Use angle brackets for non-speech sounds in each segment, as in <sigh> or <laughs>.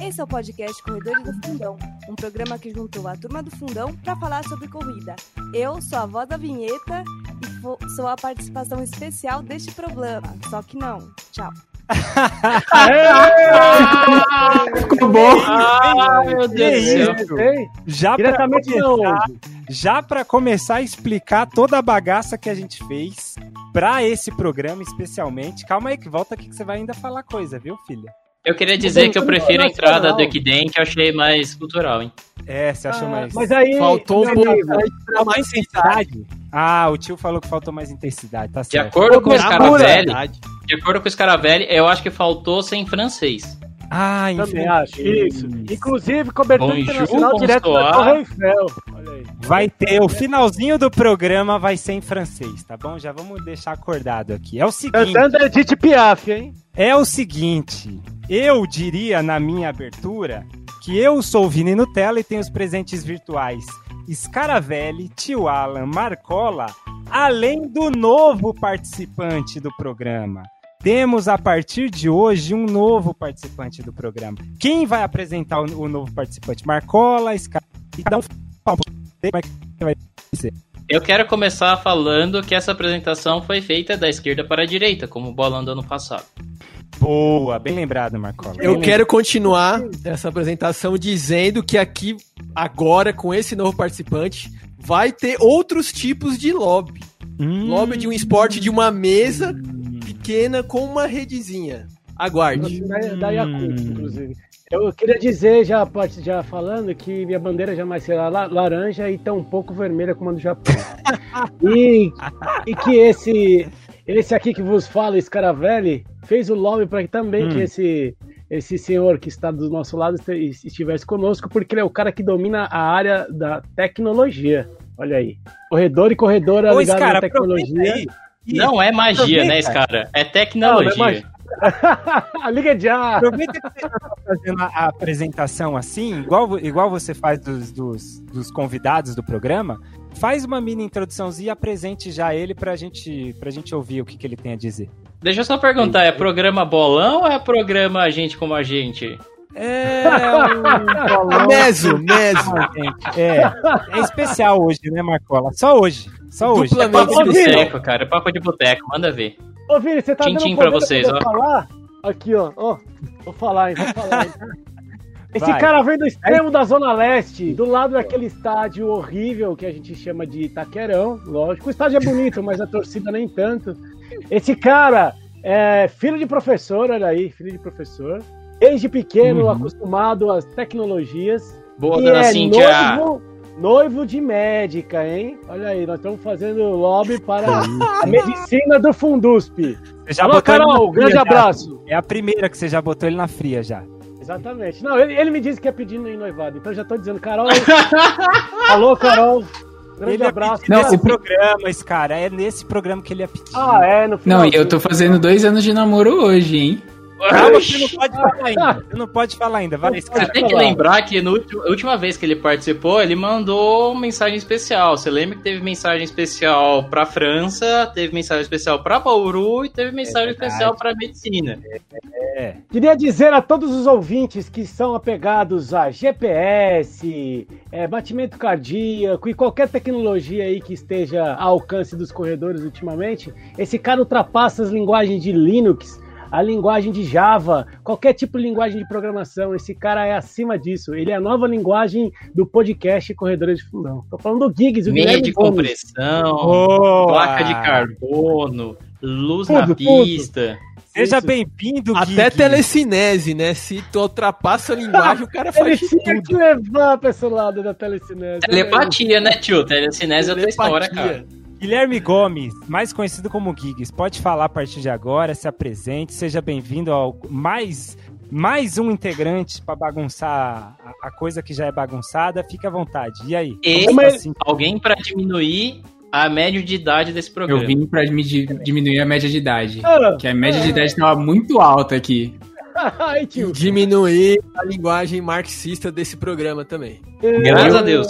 Esse é o podcast Corredores do Fundão, um programa que juntou a turma do Fundão para falar sobre corrida. Eu sou a voz da vinheta e sou a participação especial deste programa. Só que não. Tchau. <laughs> Ficou bom. Ah, meu Deus do céu. Já Diretamente começar, já para começar a explicar toda a bagaça que a gente fez pra esse programa especialmente. Calma aí que volta aqui que você vai ainda falar coisa, viu, filha? Eu queria dizer que eu prefiro a entrada do Equidem, que eu achei mais cultural, hein? É, você achou Ah, mais Mas aí. faltou um pouco mais intensidade? Ah, o tio falou que faltou mais intensidade, tá De certo. acordo com o verdade. de acordo com o Scaravelli, eu acho que faltou sem francês. Ah, Também acho. Isso. Inclusive, cobertura Bonjour, internacional direto da. Torre Eiffel. Vai ter o finalzinho do programa vai ser em francês, tá bom? Já vamos deixar acordado aqui. É o seguinte, Cantando Edith Piaf, hein? é o seguinte. Eu diria na minha abertura que eu sou o Vini Nutella e tenho os presentes virtuais Scaravelli, Tio Alan, Marcola, além do novo participante do programa. Temos a partir de hoje um novo participante do programa. Quem vai apresentar o, o novo participante? Marcola, Scar... E cada um fala como é que vai ser. Eu quero começar falando que essa apresentação foi feita da esquerda para a direita, como o bolão do ano passado. Boa, bem lembrado, Marcola. Eu Bem quero continuar essa apresentação dizendo que aqui, agora, com esse novo participante, vai ter outros tipos de lobby. Hum. Lobby de um esporte de uma mesa pequena com uma redezinha. Aguarde. Da, da Yakult, inclusive. Eu queria dizer, já, já falando, que minha bandeira jamais será la- laranja e tão pouco vermelha como a do Japão. <laughs> e, e que esse, esse aqui que vos fala, Scaravelli, fez o lobby para que também Hum. que esse, esse senhor que está do nosso lado estivesse conosco, porque ele é o cara que domina a área da tecnologia. Olha aí. Corredor e corredora Ô, ligado cara, na tecnologia. Não é magia, aproveita. né, esse cara? É Não, tecnologia. não é magia. <laughs> Liga já! Aproveita que você já tá fazendo a a apresentação assim, igual, igual você faz dos, dos, dos convidados do programa. Faz uma mini introduçãozinha e apresente já ele pra gente, pra gente ouvir o que, que ele tem a dizer. Deixa eu só perguntar, é programa bolão ou é programa gente como a gente? É, um Meso, meso. gente. É, é especial hoje, né, Marcola? Só hoje. Só hoje. Duplamente Papo de boteco, cara. Papo de boteco, manda ver. Ô, Vini, você tá Tchim-tchim dando pra poder vocês, ó. falar? Aqui, ó. ó. Vou falar, hein? Vou <laughs> falar, hein? Esse Vai. cara vem do extremo da Zona Leste, do lado daquele estádio horrível que a gente chama de Itaquerão, lógico. O estádio é bonito, mas a torcida nem tanto. Esse cara é filho de professor, olha aí, filho de professor. Desde pequeno, Uhum. acostumado às tecnologias. Boa, e dona é Cíntia. noivo, noivo de médica, hein? Olha aí, nós estamos fazendo lobby para <laughs> a medicina do Fundusp. Você já Alô, botou ele na Carol, fria grande já. abraço. É a primeira que você já botou ele na fria já. Exatamente. Não, ele, ele me disse que é pedindo em noivado, então eu já tô dizendo, Carol. <laughs> Alô, Carol. Grande Ele é abraço. pedido nesse Não, o- programa, esse cara. É nesse programa que ele ia pedir. Ah, é, no final. Não, e eu tô fazendo dois anos de namoro hoje, hein? Calma, você não pode falar ainda. <laughs> Você não pode falar ainda. Vai, Você cara. tem que lembrar que na última vez que ele participou, ele mandou uma mensagem especial. Você lembra que teve mensagem especial pra França, teve mensagem especial pra Bauru e teve mensagem verdade. especial pra medicina. Queria dizer a todos os ouvintes que são apegados a GPS, é, batimento cardíaco e qualquer tecnologia aí que esteja ao alcance dos corredores ultimamente, esse cara ultrapassa as linguagens de Linux, a linguagem de Java, qualquer tipo de linguagem de programação. Esse cara é acima disso. Ele é a nova linguagem do podcast Corredores de Fundão. Tô falando do Giggs, o Meia Guilherme de Gomes. compressão, Boa! placa de carbono, luz Tudo, na tudo. pista. Seja bem-vindo, Até Gui. telecinese, né? Se tu ultrapassa a linguagem, o cara Ele faz tinha tudo. que levar pra esse lado da telecinese. Telepatia, né, tio? Telecinese é outra história, Telepatia. cara. Guilherme Gomes, mais conhecido como Giggs, pode falar a partir de agora, se apresente, seja bem-vindo ao mais, mais um integrante para bagunçar a, coisa que já é bagunçada, fica à vontade. E aí? E Como assim? alguém pra diminuir a média de idade desse programa. Eu vim di- diminuir a média de idade. Ah, Que a média de idade tava muito alta aqui. <laughs> Ai, diminuir a linguagem marxista desse programa também. Graças a Deus.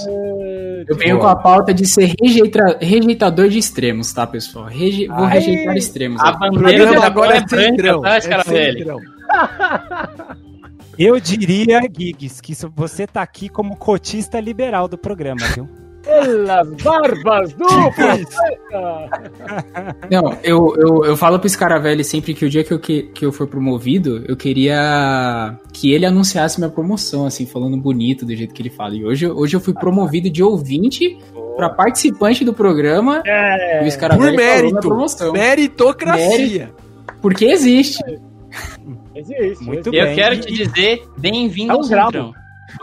Eu venho com a pauta de ser rejeita- rejeitador de extremos, tá, pessoal? Reje- Vou Ai. rejeitar extremos. A bandeira da agora é é branca, tá, É. Eu diria, Giggs, que você tá aqui como cotista liberal do programa, viu? Pelas barbas do profeta. Não, eu, eu, eu falo pro Scaravelli sempre que o dia que eu, que, que eu for promovido, eu queria que ele anunciasse minha promoção, assim, falando bonito do jeito que ele fala. E hoje, hoje eu fui promovido de ouvinte pra participante do programa É, e o Scaravelli Por mérito. promoção. Meritocracia. Porque existe. existe. Muito existe. Eu bem. quero E- te dizer, bem-vindo É um ao. Centrão.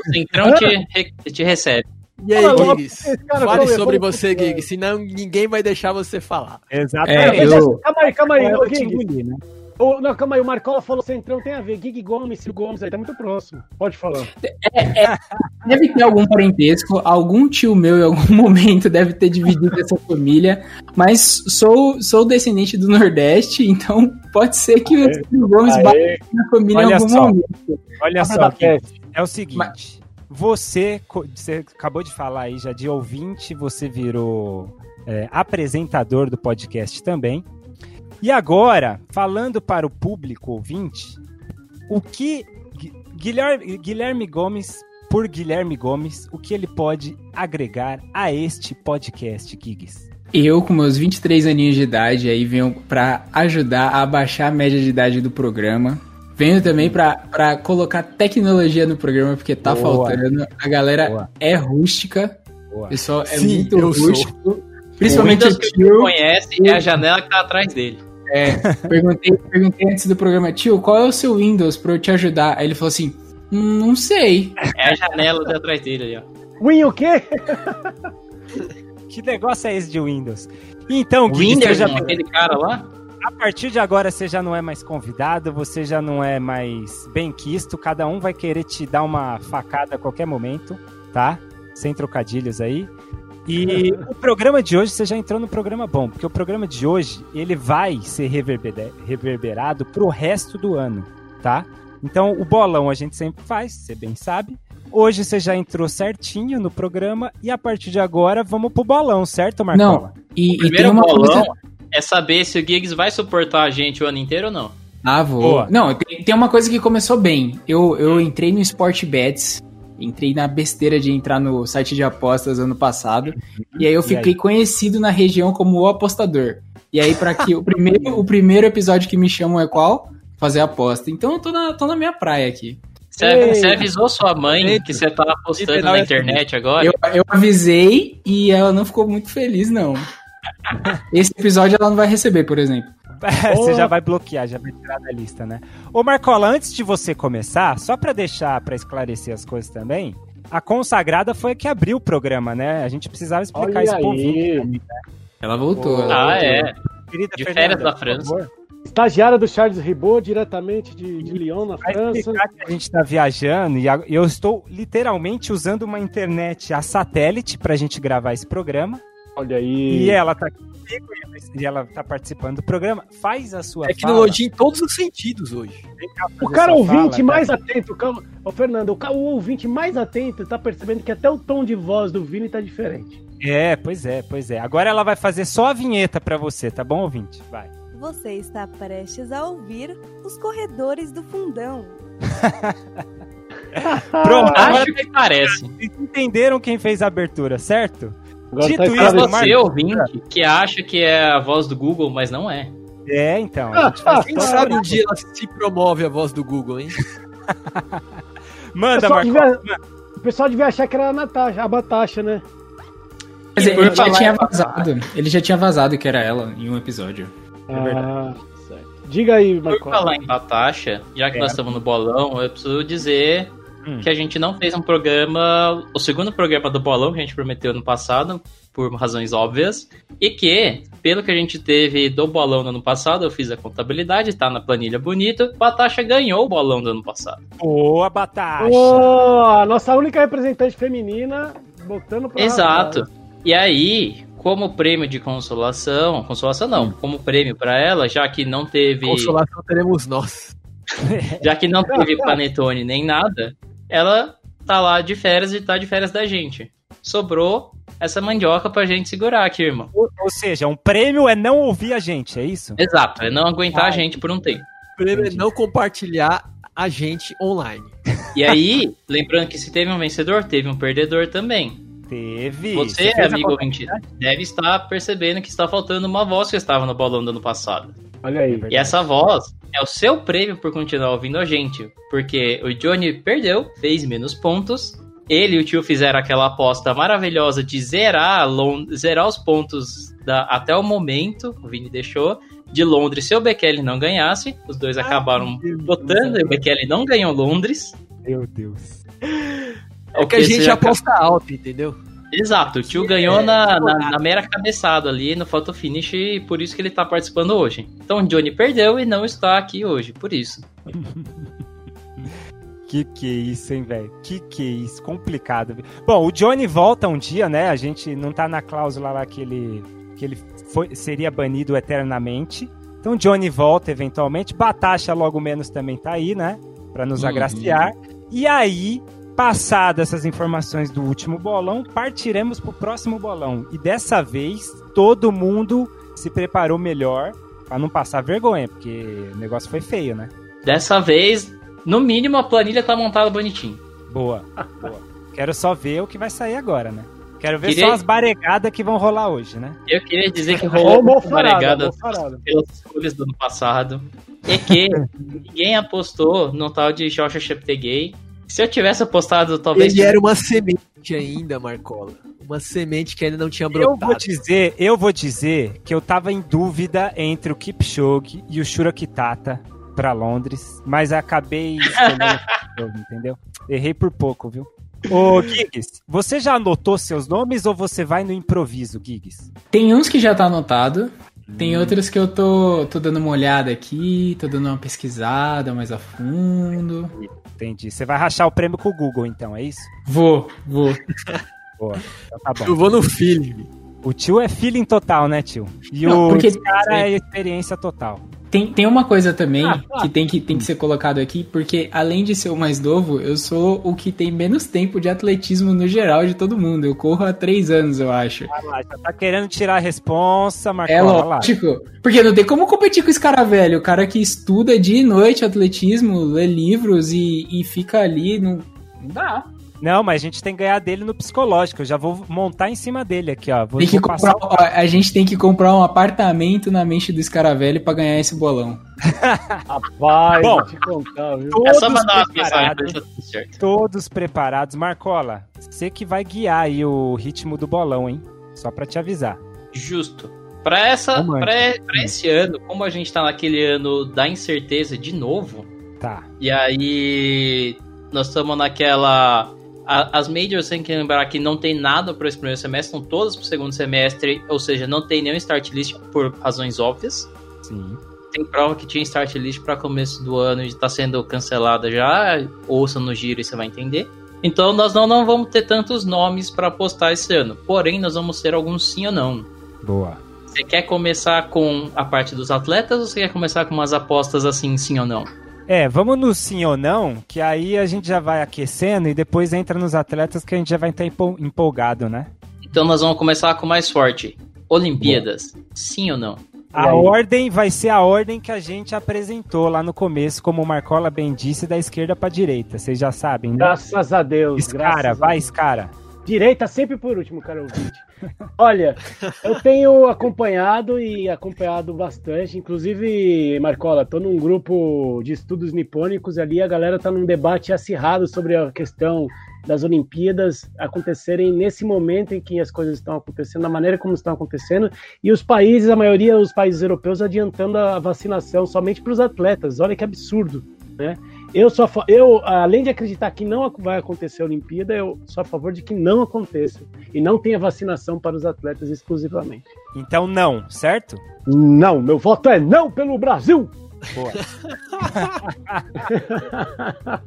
O Centrão te, te recebe. E aí, Fala logo, Giggs? cara Fale sobre come- você, Giggs, senão ninguém vai deixar você falar. Exatamente. É, eu- Calma aí, calma aí, Eu ô, te Gig. engoli, né? Ô, não, calma aí, o Marcola falou Centrão tem a ver. Gig Gomes, Ciro Gomes aí, tá muito próximo. Pode falar. <laughs> Deve ter algum parentesco, algum tio meu em algum <laughs> momento deve ter dividido essa família, mas sou, sou descendente do Nordeste, então pode ser que o Ciro Gomes bata Aê, na família Olha em algum só. momento. Olha só, Giggs, é o seguinte. Você, você acabou de falar aí já de ouvinte, você virou é, apresentador do podcast também. E agora, falando para o público ouvinte, o que Gui- Guilherme, Guilherme Gomes, por Guilherme Gomes, o que ele pode agregar a este podcast, Giggs? Eu, com meus 23 aninhos de idade, aí venho pra ajudar a baixar a média de idade do programa. Venho também pra, pra colocar tecnologia no programa, porque tá Boa. faltando. A galera Boa. é rústica. Boa. O pessoal é Sim, muito eu sou. rústico. Principalmente o Windows tio. conhece é a janela que tá atrás dele. Perguntei, perguntei antes do programa, tio, qual é o seu Windows pra eu te ajudar? Aí ele falou assim: "Hum, não sei. É a janela de atrás dele ali, ó. Win o quê? <laughs> Que negócio é esse de Windows? Então, você já- aquele cara lá, A partir de agora você já não é mais convidado, você já não é mais bem quisto, cada um vai querer te dar uma facada a qualquer momento, tá? Sem trocadilhos aí. E <laughs> o programa de hoje, você já entrou no programa bom, porque o programa de hoje, ele vai ser reverbera- reverberado pro resto do ano, tá? Então, o bolão a gente sempre faz, você bem sabe. Hoje você já entrou certinho no programa e a partir de agora vamos pro bolão, certo, Marcola? E, o e tem primeiro uma bolão coisa. É saber se o Giggs vai suportar a gente o ano inteiro ou não. Ah, vou. Boa. Não, tem, tem uma coisa que começou bem. Eu, eu entrei no Sport Bets. Entrei na besteira de entrar no site de apostas ano passado. E aí eu fiquei conhecido na região como o apostador. E aí, pra que o <laughs> primeiro, o primeiro episódio que me chamam é qual? Fazer aposta. Então eu tô na, tô na minha praia aqui. Você, avisou sua mãe que você tá apostando na é internet agora? Eu, eu avisei e ela não ficou muito feliz, não. Esse episódio ela não vai receber, por exemplo. <laughs> É, você já vai bloquear, já vai tirar da lista, né? Ô Marcola, antes de você começar, só pra deixar, pra esclarecer as coisas também, a consagrada foi a que abriu o programa, né? A gente precisava explicar Olha isso pro ouvinte. aí. Ela voltou. Ela Ah, voltou. é. Querida De Fernanda, férias da França. Estagiária do Charles Ribot, diretamente de, de Lyon, na Vai França. que a gente tá viajando e a- eu estou literalmente usando uma internet a satélite pra gente gravar esse programa. Olha aí. E ela tá aqui comigo e ela tá participando do programa. Faz a sua Tecnologia em todos os sentidos hoje. fala. O cara ouvinte fala, mais tá? atento, calma. Ô, Fernando, o, ca- o ouvinte mais atento tá percebendo que até o tom de voz do Vini tá diferente. É, pois é, pois é. Agora ela vai fazer só a vinheta pra você, tá bom, ouvinte? Vai. Você está prestes a ouvir os corredores do fundão. <laughs> Pronto, agora Acho que parece. vocês entenderam quem fez a abertura, certo? Agora Dito tá isso, Mas. Marcos. você, ouvinte, que acha que é a voz do Google, mas não é. É, então. A gente faz <laughs> Quem sabe um dia ela se promove a voz do Google, hein? <laughs> Manda, Marcos. devia, o pessoal devia achar que era a Natasha, a Batasha, né? Dizer, Por ele já tinha vazado. Ele já tinha vazado que era ela em um episódio. Ah, certo. Diga aí, Por Marco. falar em Batasha, já que É. nós estamos no bolão, eu preciso dizer Hum. que a gente não fez um programa, o segundo programa do bolão que a gente prometeu no passado, por razões óbvias, e que, pelo que a gente teve do bolão no ano passado, eu fiz a contabilidade, tá na planilha bonita, Batasha ganhou o bolão do ano passado. Boa, Batasha. Ô, a nossa única representante feminina botando pra Exato. E aí, como prêmio de consolação, consolação não, como prêmio para ela, já que não teve. Consolação teremos nós. <laughs> já que não teve panetone nem nada, ela tá lá de férias e tá de férias da gente. Sobrou essa mandioca pra gente segurar aqui, irmão. Ou, ou seja, um prêmio é não ouvir a gente, é isso? Exato, é não aguentar Ai. a gente por um tempo. O prêmio é não compartilhar a gente online. E aí, <laughs> lembrando que se teve um vencedor, teve um perdedor também. Teve. Você, Você amigo ouvinte, deve estar percebendo que está faltando uma voz que estava no bolão do ano passado. Olha aí. E essa voz é o seu prêmio por continuar ouvindo a gente. Porque o Johnny perdeu, fez menos pontos. Ele e o tio fizeram aquela aposta maravilhosa de zerar, zerar os pontos da, até o momento. O Vini deixou de Londres se o Bekele não ganhasse. Os dois Ai, acabaram votando e o Bekele não ganhou Londres. Meu Deus. É que a gente aposta alto, entendeu? Exato, o tio ganhou é, na, na, na, mera cabeçada ali no photo finish e por isso que ele tá participando hoje. Então o Johnny perdeu e não está aqui hoje, por isso. <laughs> que que é isso, hein, velho? Que que é isso? Complicado. Bom, o Johnny volta um dia, né? A gente não tá na cláusula lá que ele, que ele foi, seria banido eternamente. Então o Johnny volta eventualmente. Batasha logo menos também tá aí, né? Pra nos uhum. agraciar. E aí Passadas essas informações do último bolão, partiremos para o próximo bolão. E dessa vez, todo mundo se preparou melhor para não passar vergonha, porque o negócio foi feio, né? Dessa vez, no mínimo, a planilha tá montada bonitinho. Boa, boa. Quero só ver o que vai sair agora, né? Quero ver queria... só as baregadas que vão rolar hoje, né? Eu queria dizer que rolou uma baregada pelas escolhas do ano passado. E que <laughs> ninguém apostou no tal de Joshua Cheptegei se eu tivesse apostado, talvez. Ele era uma semente ainda, Marcola. Uma semente que ainda não tinha brotado. Eu vou dizer, eu vou dizer que eu tava em dúvida entre o Kipchoge e o Shura Kitata para Londres, mas acabei <laughs> escolhendo entendeu? Errei por pouco, viu? Ô, Giggs, você já anotou seus nomes ou você vai no improviso, Giggs? Tem uns que já tá anotado, tem hum. outros que eu tô, tô dando uma olhada aqui, tô dando uma pesquisada mais a fundo. Entendi. Você vai rachar o prêmio com o Google, então, é isso? Vou, vou. <laughs> Boa. Então tá bom. Eu vou no feeling. O tio é feeling total, né, tio? E Não, o porque... cara é experiência total. Tem, tem uma coisa também ah, ah. que, tem que tem que ser colocado aqui, porque além de ser o mais novo, eu sou o que tem menos tempo de atletismo no geral de todo mundo. Eu corro há três anos, eu acho. Ah, lá, já tá querendo tirar a responsa, Marcos. É lógico. Porque não tem como competir com esse cara velho. O cara que estuda dia e noite atletismo, lê livros e, e fica ali. Não, não dá. Não, mas a gente tem que ganhar dele no psicológico. Eu já vou montar em cima dele aqui, ó. Vou, tem que comprar, ó, a gente tem que comprar um apartamento na mente do Escaravelli para ganhar esse bolão. <laughs> Rapaz, Bom, te contar, viu? Todos é só mandar uma preparados, Todos preparados. Marcola, você que vai guiar aí o ritmo do bolão, hein? Só para te avisar. Justo. Para essa, pra, pra esse ano, como a gente tá naquele ano da incerteza de novo, tá. E aí nós estamos naquela a, as majors tem que lembrar que não tem nada para esse primeiro semestre, estão todas para o segundo semestre, ou seja, não tem nenhum start list por razões óbvias. Sim. Tem prova que tinha start list para começo do ano e está sendo cancelada já. Ouça no giro e você vai entender. Então nós não, não vamos ter tantos nomes para postar esse ano. Porém, nós vamos ter alguns sim ou não. Boa. Você quer começar com a parte dos atletas ou você quer começar com umas apostas assim, sim ou não? É, vamos no sim ou não, que aí a gente já vai aquecendo e depois entra nos atletas que a gente já vai estar empolgado, né? Então nós vamos começar com o mais forte. Olimpíadas, sim ou não? A ordem vai ser a ordem que a gente apresentou lá no começo, como o Marcola bem disse, da esquerda para direita. Vocês já sabem, né? Graças a Deus. Escara, vai, Escara. Direita sempre por último, cara ouvinte. Olha, eu tenho acompanhado e acompanhado bastante. Inclusive, Marcola, tô num grupo de estudos nipônicos ali, a galera tá num debate acirrado sobre a questão das Olimpíadas acontecerem nesse momento em que as coisas estão acontecendo, da maneira como estão acontecendo, e os países, a maioria dos países europeus, adiantando a vacinação somente para os atletas. Olha que absurdo, né? Eu sou eu além de acreditar que não vai acontecer a Olimpíada, eu sou a favor de que não aconteça e não tenha vacinação para os atletas exclusivamente. Então não, certo? Não, meu voto é não pelo Brasil. Boa. <laughs>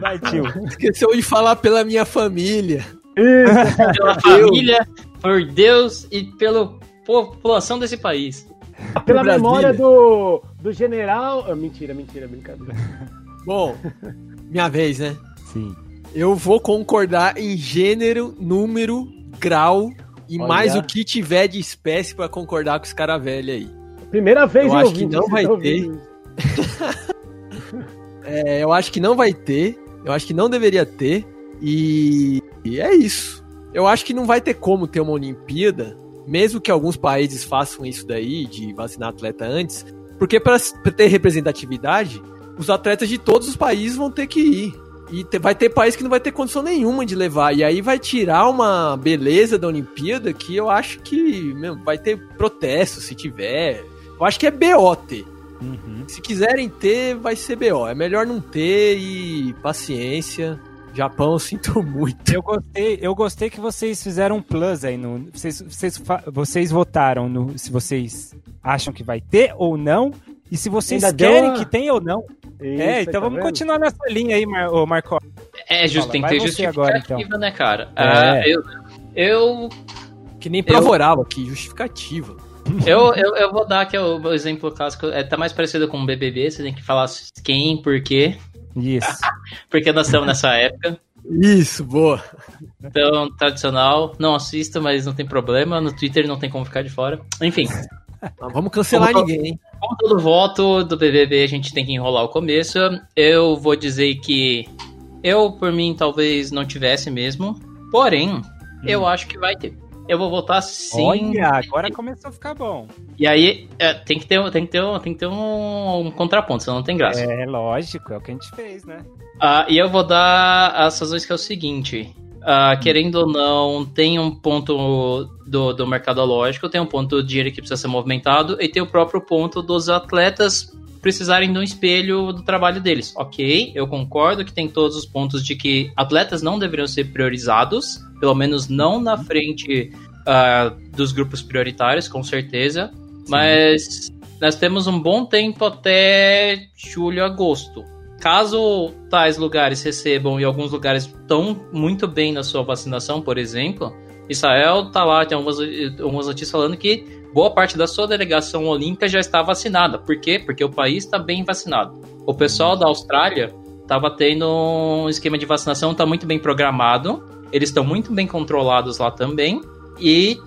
Vai, tio. Esqueceu de falar pela minha família. Isso. Pela família por Deus e pela população desse país. <laughs> Pela memória do, do general. Ah, mentira, mentira, brincadeira. <laughs> Bom, minha vez, né? Sim. Eu vou concordar em gênero, número, grau e Olha. mais o que tiver de espécie pra concordar com os caras velhos aí. Primeira vez Eu em acho que não vai isso. <laughs> É, eu acho que não vai ter. Eu acho que não deveria ter. E, e é isso. Eu acho que não vai ter como ter uma Olimpíada, mesmo que alguns países façam isso daí, de vacinar atleta antes, porque para ter representatividade, os atletas de todos os países vão ter que ir. E vai ter país que não vai ter condição nenhuma de levar. E aí vai tirar uma beleza da Olimpíada que eu acho que meu, vai ter protesto se tiver. Eu acho que é BO ter. Uhum. Se quiserem ter, vai ser BO. É melhor não ter e paciência. Japão, eu sinto <laughs> muito. Eu gostei, eu gostei que vocês fizeram um plus aí no. Vocês, vocês, vocês votaram no se vocês acham que vai ter ou não. E se vocês Ainda querem uma- que tenha ou não. Isso, é, tá então vamos vendo? continuar nessa linha aí, Mar ô, Marco. É justo, tem que ter você agora, justificativa, então. né, cara? É. Ah, eu, eu, Que nem prova oral aqui, justificativa. <laughs> eu, eu, eu vou dar aqui o, o exemplo clássico. É, tá mais parecido com o BBB, você tem que falar quem, por quê. Isso. <laughs> Porque nós estamos nessa época. Isso, boa. Então, tradicional, não assisto, mas não tem problema. No Twitter não tem como ficar de fora. Enfim, Não vamos cancelar Como- ninguém, hein? como todo voto do BBB, a gente tem que enrolar o começo. Eu vou dizer que eu, por mim, talvez não tivesse mesmo. Porém, eu acho que vai ter. Eu vou votar sim. Olha, agora começou a ficar bom. E aí, é, tem que ter, tem que ter, um- tem que ter um, um contraponto, senão não tem graça. É lógico, é o que a gente fez, né? Ah, e eu vou dar as razões que é o seguinte. ah, querendo ou não, tem um ponto do, do mercadológico, tem um ponto do dinheiro que precisa ser movimentado, e tem o próprio ponto dos atletas precisarem de um espelho do trabalho deles. Ok, eu concordo que tem todos os pontos de que atletas não deveriam ser priorizados, pelo menos não na frente ah, dos grupos prioritários, com certeza. Mas nós temos um bom tempo até julho, agosto. Caso tais lugares recebam e alguns lugares estão muito bem na sua vacinação, por exemplo, Israel tá lá, tem algumas, algumas notícias falando que boa parte da sua delegação olímpica já está vacinada. Por quê? Porque o país está bem vacinado. O pessoal da Austrália estava tendo um esquema de vacinação, está muito bem programado. Eles estão muito bem controlados lá também. E,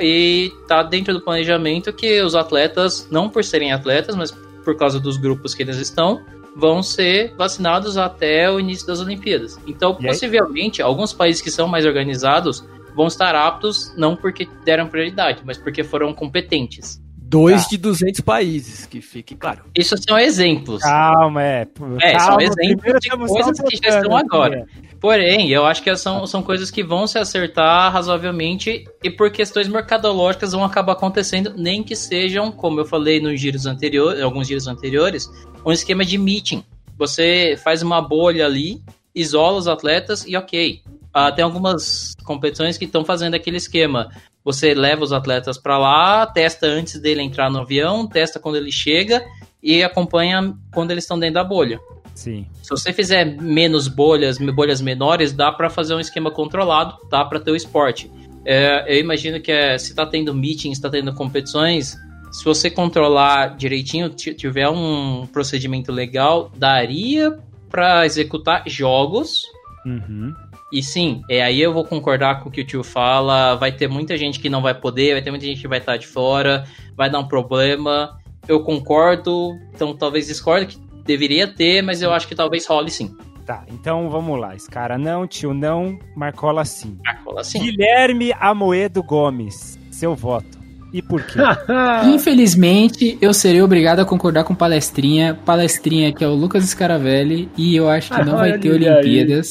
e tá dentro do planejamento que os atletas, não por serem atletas, mas por causa dos grupos que eles estão, vão ser vacinados até o início das Olimpíadas. Então, possivelmente, alguns países que são mais organizados vão estar aptos não porque deram prioridade, mas porque foram competentes. Dois Tá. de 200 países, que fique claro. Isso são exemplos. Calma, é. É, calma, são exemplos de coisas que já estão agora. aqui. Porém, eu acho que são, são coisas que vão se acertar razoavelmente e por questões mercadológicas vão acabar acontecendo, nem que sejam, como eu falei nos giros anteriores, alguns giros anteriores, um esquema de meeting. Você faz uma bolha ali, isola os atletas e ok. Ah, tem algumas competições que estão fazendo aquele esquema. Você leva os atletas para lá, testa antes dele entrar no avião, testa quando ele chega e acompanha quando eles estão dentro da bolha. Sim. Se você fizer menos bolhas, bolhas menores, dá pra fazer um esquema controlado, dá pra ter o esporte. É, eu imagino que é, se tá tendo meetings, tá tendo competições, se você controlar direitinho, ti- tiver um procedimento legal, daria pra executar jogos. Uhum. E sim, é aí eu vou concordar com o que o tio fala. Vai ter muita gente que não vai poder, vai ter muita gente que vai estar de fora, vai dar um problema. Eu concordo, então talvez discordo que deveria ter, mas eu acho que talvez role sim. Tá, então vamos lá. Esse cara não, tio não, Marcola sim. Rola sim. Guilherme Amoedo Gomes, seu voto. E por quê? <laughs> <laughs> Infelizmente, eu serei obrigado a concordar com Palestrinha. Palestrinha, que é o Lucas Scaravelli, e eu acho que não vai ter Olha aí.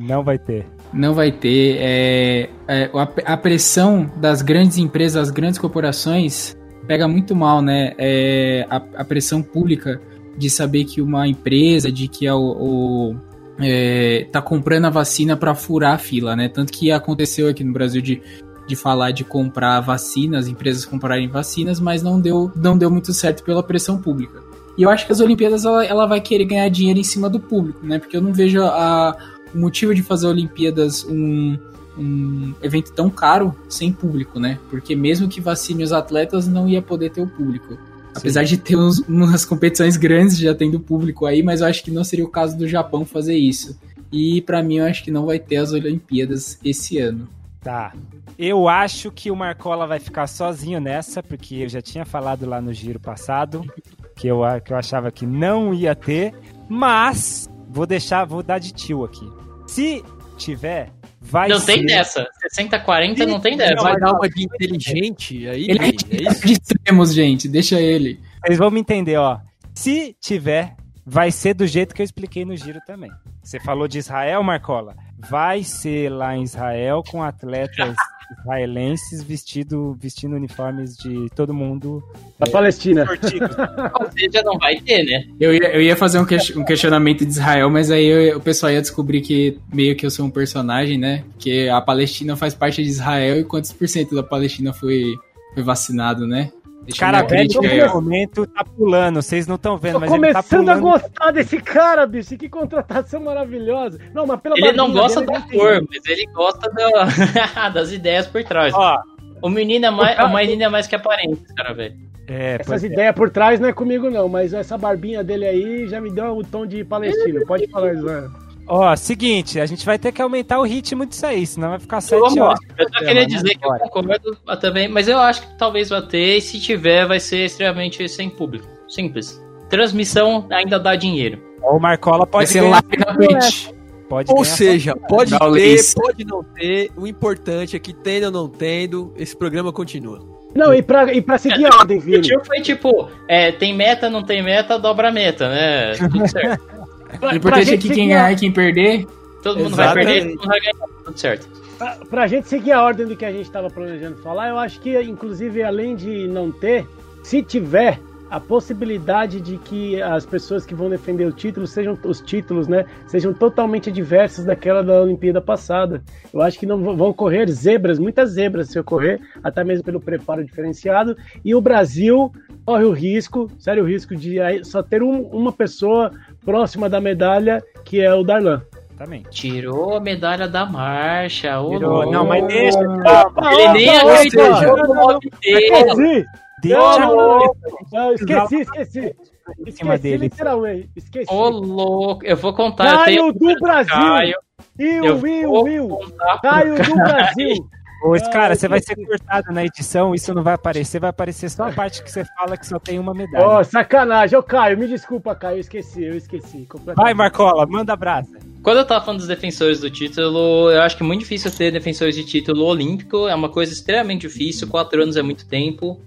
Não vai ter. Não vai ter. É, é, a, a pressão das grandes empresas, das grandes corporações, pega muito mal, né? É, a, a pressão pública de saber que uma empresa, de que é o, o é, tá comprando a vacina para furar a fila, né? Tanto que aconteceu aqui no Brasil de, de falar de comprar vacinas, empresas comprarem vacinas, mas não deu, não deu muito certo pela pressão pública. E eu acho que as Olimpíadas ela, ela vai querer ganhar dinheiro em cima do público, né? Porque eu não vejo a, o motivo de fazer Olimpíadas um, um evento tão caro sem público, né? Porque mesmo que vacine os atletas, não ia poder ter o público. Apesar de ter uns, umas competições grandes já tendo público aí, mas eu acho que não seria o caso do Japão fazer isso. E para mim eu acho que não vai ter as Olimpíadas esse ano. Tá. Eu acho que o Marcola vai ficar sozinho nessa, porque eu já tinha falado lá no giro passado que eu, que eu achava que não ia ter, mas vou deixar, vou dar de tio aqui. Se tiver, vai Não ser... tem dessa. 60-40 não tem dessa. Vai dar uma de inteligente aí, Ele é de extremos, gente, deixa ele. Vocês vão me entender, ó. Se tiver, vai ser do jeito que eu expliquei no giro também. Você falou de Israel, Marcola? Vai ser lá em Israel com atletas <laughs> israelenses vestido, vestindo uniformes de todo mundo. Da Palestina. <laughs> Ou seja, não vai ter, né? Eu ia, eu ia fazer um, que, um questionamento de Israel, mas aí eu, o pessoal ia descobrir que meio que eu sou um personagem, né? Que a Palestina faz parte de Israel e quantos por cento da Palestina foi, foi vacinado, né? Deixa cara velho nesse momento tá pulando, vocês não estão vendo, Tô mas começando ele tá a gostar desse cara, bicho. Que contratação maravilhosa. Não, mas pela Ele não gosta da cor, mas ele gosta da, <laughs> das ideias por trás. Ó, o menino é mais, o menino é mais que aparente, cara, velho. É, Essas ideias por trás não é comigo, não, mas essa barbinha dele aí já me deu o tom de palestino. Pode falar, Ivan. Ó, seguinte, a gente vai ter que aumentar o ritmo disso aí, senão vai ficar sete horas. Eu só queria dizer que eu concordo também, mas eu acho que talvez vai ter, e se tiver, vai ser extremamente sem público. Simples. Transmissão ainda dá dinheiro. O Marcola pode ser live na Twitch. Pode Ou seja, pode ter, pode não ter. O importante é que tendo ou não tendo, esse programa continua. Não, e pra, e pra seguir a ordem, Vini. O foi tipo, é, tem meta, não tem meta, dobra a meta, né? Tudo certo. <laughs> O importante é que quem ganhar e quem perder. Todo mundo Exatamente. vai perder, todo mundo vai ganhar, tudo certo. Pra, pra gente seguir a ordem do que a gente estava planejando falar, eu acho que, inclusive, além de não ter, se tiver a possibilidade de que as pessoas que vão defender o título sejam os títulos, né, sejam totalmente diversos daquela da Olimpíada passada. Eu acho que não vão correr zebras, muitas zebras se ocorrer, até mesmo pelo preparo diferenciado. E o Brasil corre o risco, sério risco de só ter um, uma pessoa próxima da medalha, que é o Darlan. Também. Tirou a medalha da marcha. Tirou. Não, mas deixa. Ele nem acreditou no nome dele. Deixa não, esqueci, esqueci. Esqueci dele. literalmente. Esqueci. Ô, louco. Eu vou contar. Caio do Brasil. Caio. Will, Will, Will. Caio do Brasil. Ô, cara, você vai ser cortado na edição, isso não vai aparecer, vai aparecer só a parte que você fala que só tem uma medalha. Ô, oh, sacanagem. Ô, Caio, me desculpa, Caio, eu esqueci, eu esqueci. Vai, Marcola, manda abraço. Quando eu tava falando dos defensores do título, eu acho que é muito difícil ter defensores de título olímpico, é uma coisa extremamente difícil, quatro anos é muito tempo.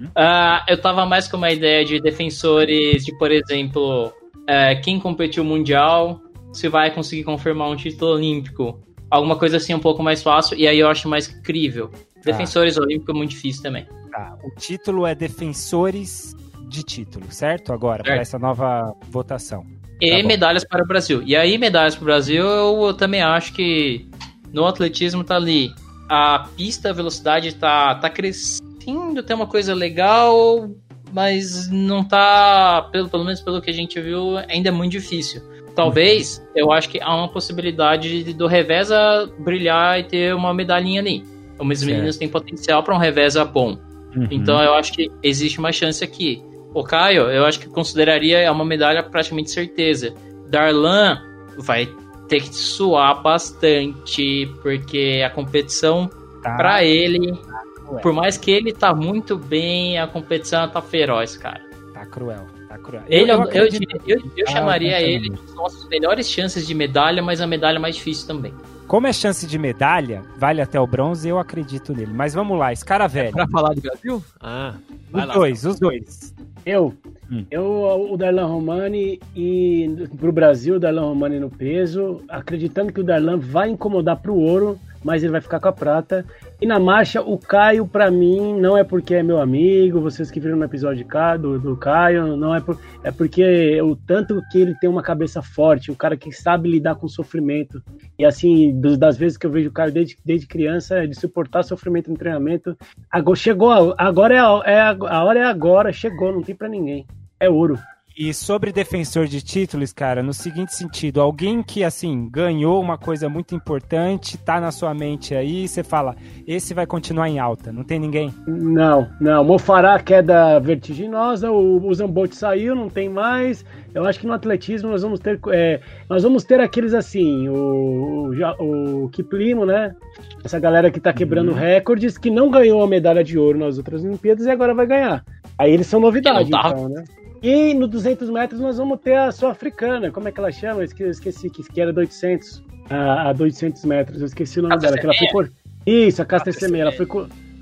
Uh, eu tava mais com uma ideia de defensores de, por exemplo, uh, quem competiu mundial, se vai conseguir confirmar um título olímpico. Alguma coisa assim um pouco mais fácil, e aí eu acho mais crível. Tá. Defensores olímpicos é muito difícil também. Tá. O título é defensores de título, certo? Agora, para essa nova votação. E tá medalhas para o Brasil. E aí, medalhas para o Brasil, eu, eu também acho que no atletismo tá ali. A pista, a velocidade tá, tá crescendo, tem uma coisa legal, mas não tá, pelo, pelo menos pelo que a gente viu, ainda é muito difícil. Talvez, eu acho que há uma possibilidade do Reveza brilhar e ter uma medalhinha ali. Os meninos têm potencial para um Reveza bom. Uhum. Então eu acho que existe uma chance aqui. O Caio, eu acho que consideraria uma medalha praticamente certeza. Darlan vai ter que suar bastante, porque a competição tá. para ele, tá por mais que ele tá muito bem, a competição tá feroz, cara. Tá cruel. Tá cruel. Ele, eu, eu, eu, eu ah, chamaria ele de nossas melhores chances de medalha, mas a medalha mais difícil também. Como é chance de medalha, vale até o bronze, eu acredito nele. Mas vamos lá, esse cara velho. Pra falar do Brasil? Ah, os lá. dois, os dois. Eu, hum. eu, o Darlan Romani e pro Brasil, o Darlan Romani no peso, acreditando que o Darlan vai incomodar pro ouro, mas ele vai ficar com a prata. E na marcha, o Caio, para mim, não é porque é meu amigo, vocês que viram no episódio do, do Caio, não é, por, é porque o tanto que ele tem uma cabeça forte, o cara que sabe lidar com sofrimento. E assim, dos, das vezes que eu vejo o Caio desde, desde criança, de suportar sofrimento no treinamento, agora, chegou, agora é é a hora é agora, chegou, não tem para ninguém. É ouro. E sobre defensor de títulos, cara, no seguinte sentido, alguém que, assim, ganhou uma coisa muito importante, tá na sua mente aí, você fala, esse vai continuar em alta, não tem ninguém? Não, não. Mofará, queda vertiginosa, o, o Zambotti saiu, não tem mais. Eu acho que no atletismo nós vamos ter, é, nós vamos ter aqueles assim, o, o, o Kiplimo, né? Essa galera que tá quebrando uhum. recordes, que não ganhou a medalha de ouro nas outras Olimpíadas e agora vai ganhar. Aí eles são novidade, então, né? E no 200 metros nós vamos ter a sul-africana, como é que ela chama? Eu esqueci, que, que era do 800, a, a 800 metros, eu esqueci o nome dela. Que ela foi cor... Isso, a Caster Semeia, ela foi,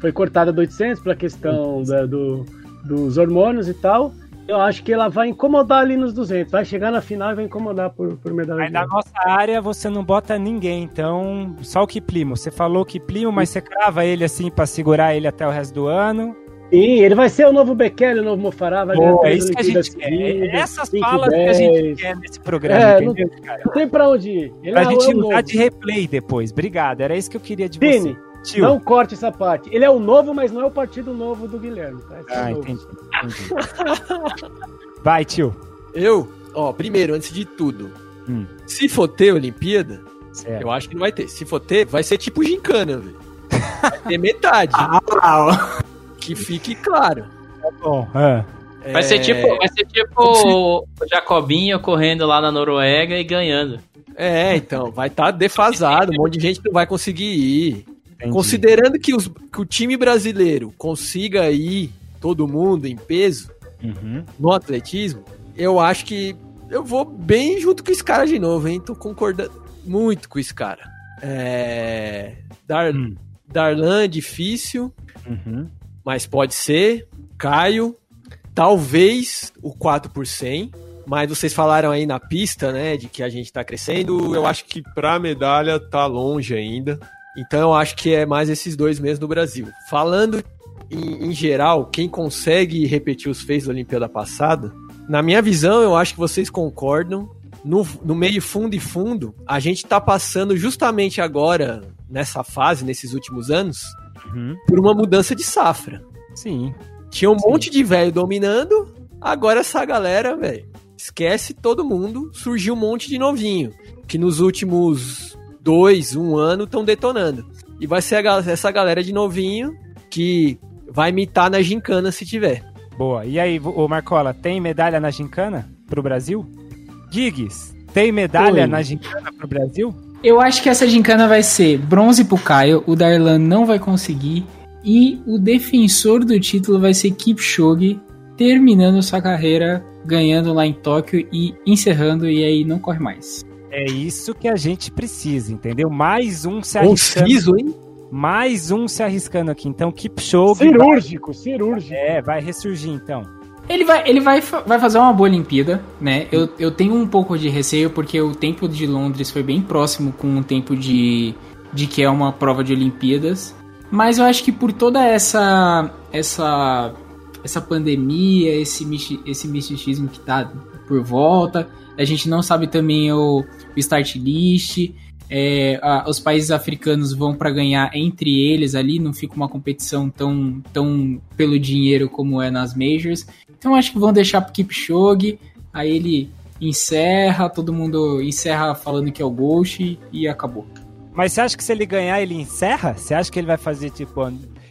foi cortada do 800 pela questão da, do, dos hormônios e tal. Eu acho que ela vai incomodar ali nos 200. Vai chegar na final e vai incomodar por, por medalha. Aí na nossa área você não bota ninguém, então só o Kiplimo. Você falou Kiplimo, mas você crava ele assim para segurar ele até o resto do ano. Sim, ele vai ser o novo Bekele, o novo Mofará, vai ganhar é isso que a gente quer. É essas falas 10. que a gente quer nesse programa, é, entendeu, não, cara? Não tem pra onde ir. Ele pra é gente mudar de replay depois. Obrigado, era isso que eu queria de Vini, você. Tio. Não corte essa parte. Ele é o novo, mas não é o partido novo do Guilherme. Tá? ah, é entendi. entendi. <laughs> vai, tio. Eu? Ó, primeiro, antes de tudo, hum. se for ter Olimpíada, certo. eu acho que não vai ter. Se for ter, vai ser tipo gincana, velho. Vai ter metade. <laughs> ah, que fique claro. Tá bom, é. Vai ser tipo, vai ser tipo o Jacobinho correndo lá na Noruega e ganhando. É, então, vai estar tá defasado, um monte de gente não vai conseguir ir. Entendi. Considerando que, os, que, o time brasileiro consiga ir todo mundo em peso uhum. no atletismo, eu acho que eu vou bem junto com esse cara de novo, hein? Tô concordando muito com esse cara. É... Dar... Hum. Darlan, difícil. Uhum mas pode ser. Caio, talvez o 4 por 100. Mas vocês falaram aí na pista, né, de que a gente tá crescendo. Eu acho que pra medalha tá longe ainda. Então eu acho que é mais esses dois meses no Brasil. Falando em, em geral, quem consegue repetir os feitos da Olimpíada passada, na minha visão, eu acho que vocês concordam. No, no meio fundo e fundo, a gente tá passando justamente agora, nessa fase, nesses últimos anos, uhum. por uma mudança de safra. Sim. Tinha um Sim. monte de velho dominando, agora essa galera, velho, esquece todo mundo, surgiu um monte de novinho, que nos últimos dois, um ano estão detonando. E vai ser a, essa galera de novinho que vai imitar na gincana se tiver. Boa. E aí, o Marcola, tem medalha na gincana pro Brasil? Giggs, tem medalha Oi. na gincana pro Brasil? Eu acho que essa gincana vai ser bronze pro Caio, o Darlan não vai conseguir. E o defensor do título vai ser Kipchoge, terminando sua carreira, ganhando lá em Tóquio e encerrando, e aí não corre mais. É isso que a gente precisa, entendeu? Mais um se arriscando. Conciso, hein? Mais um se arriscando aqui. Então, Kipchoge. Cirúrgico, vai... cirúrgico. É, vai ressurgir então. Ele vai, ele vai, vai fazer uma boa Olimpíada, né? Eu, eu tenho um pouco de receio porque o tempo de Londres foi bem próximo com o tempo de, de que é uma prova de Olimpíadas. Mas eu acho que por toda essa essa essa pandemia, esse, esse misticismo que tá por volta, a gente não sabe também o, o start list. É, a, os países africanos vão para ganhar entre eles ali, não fica uma competição tão, tão pelo dinheiro como é nas majors. Então acho que vão deixar pro Kipchoge, aí ele encerra, todo mundo encerra falando que é o Ghost e acabou. Mas você acha que se ele ganhar, ele encerra? Você acha que ele vai fazer tipo.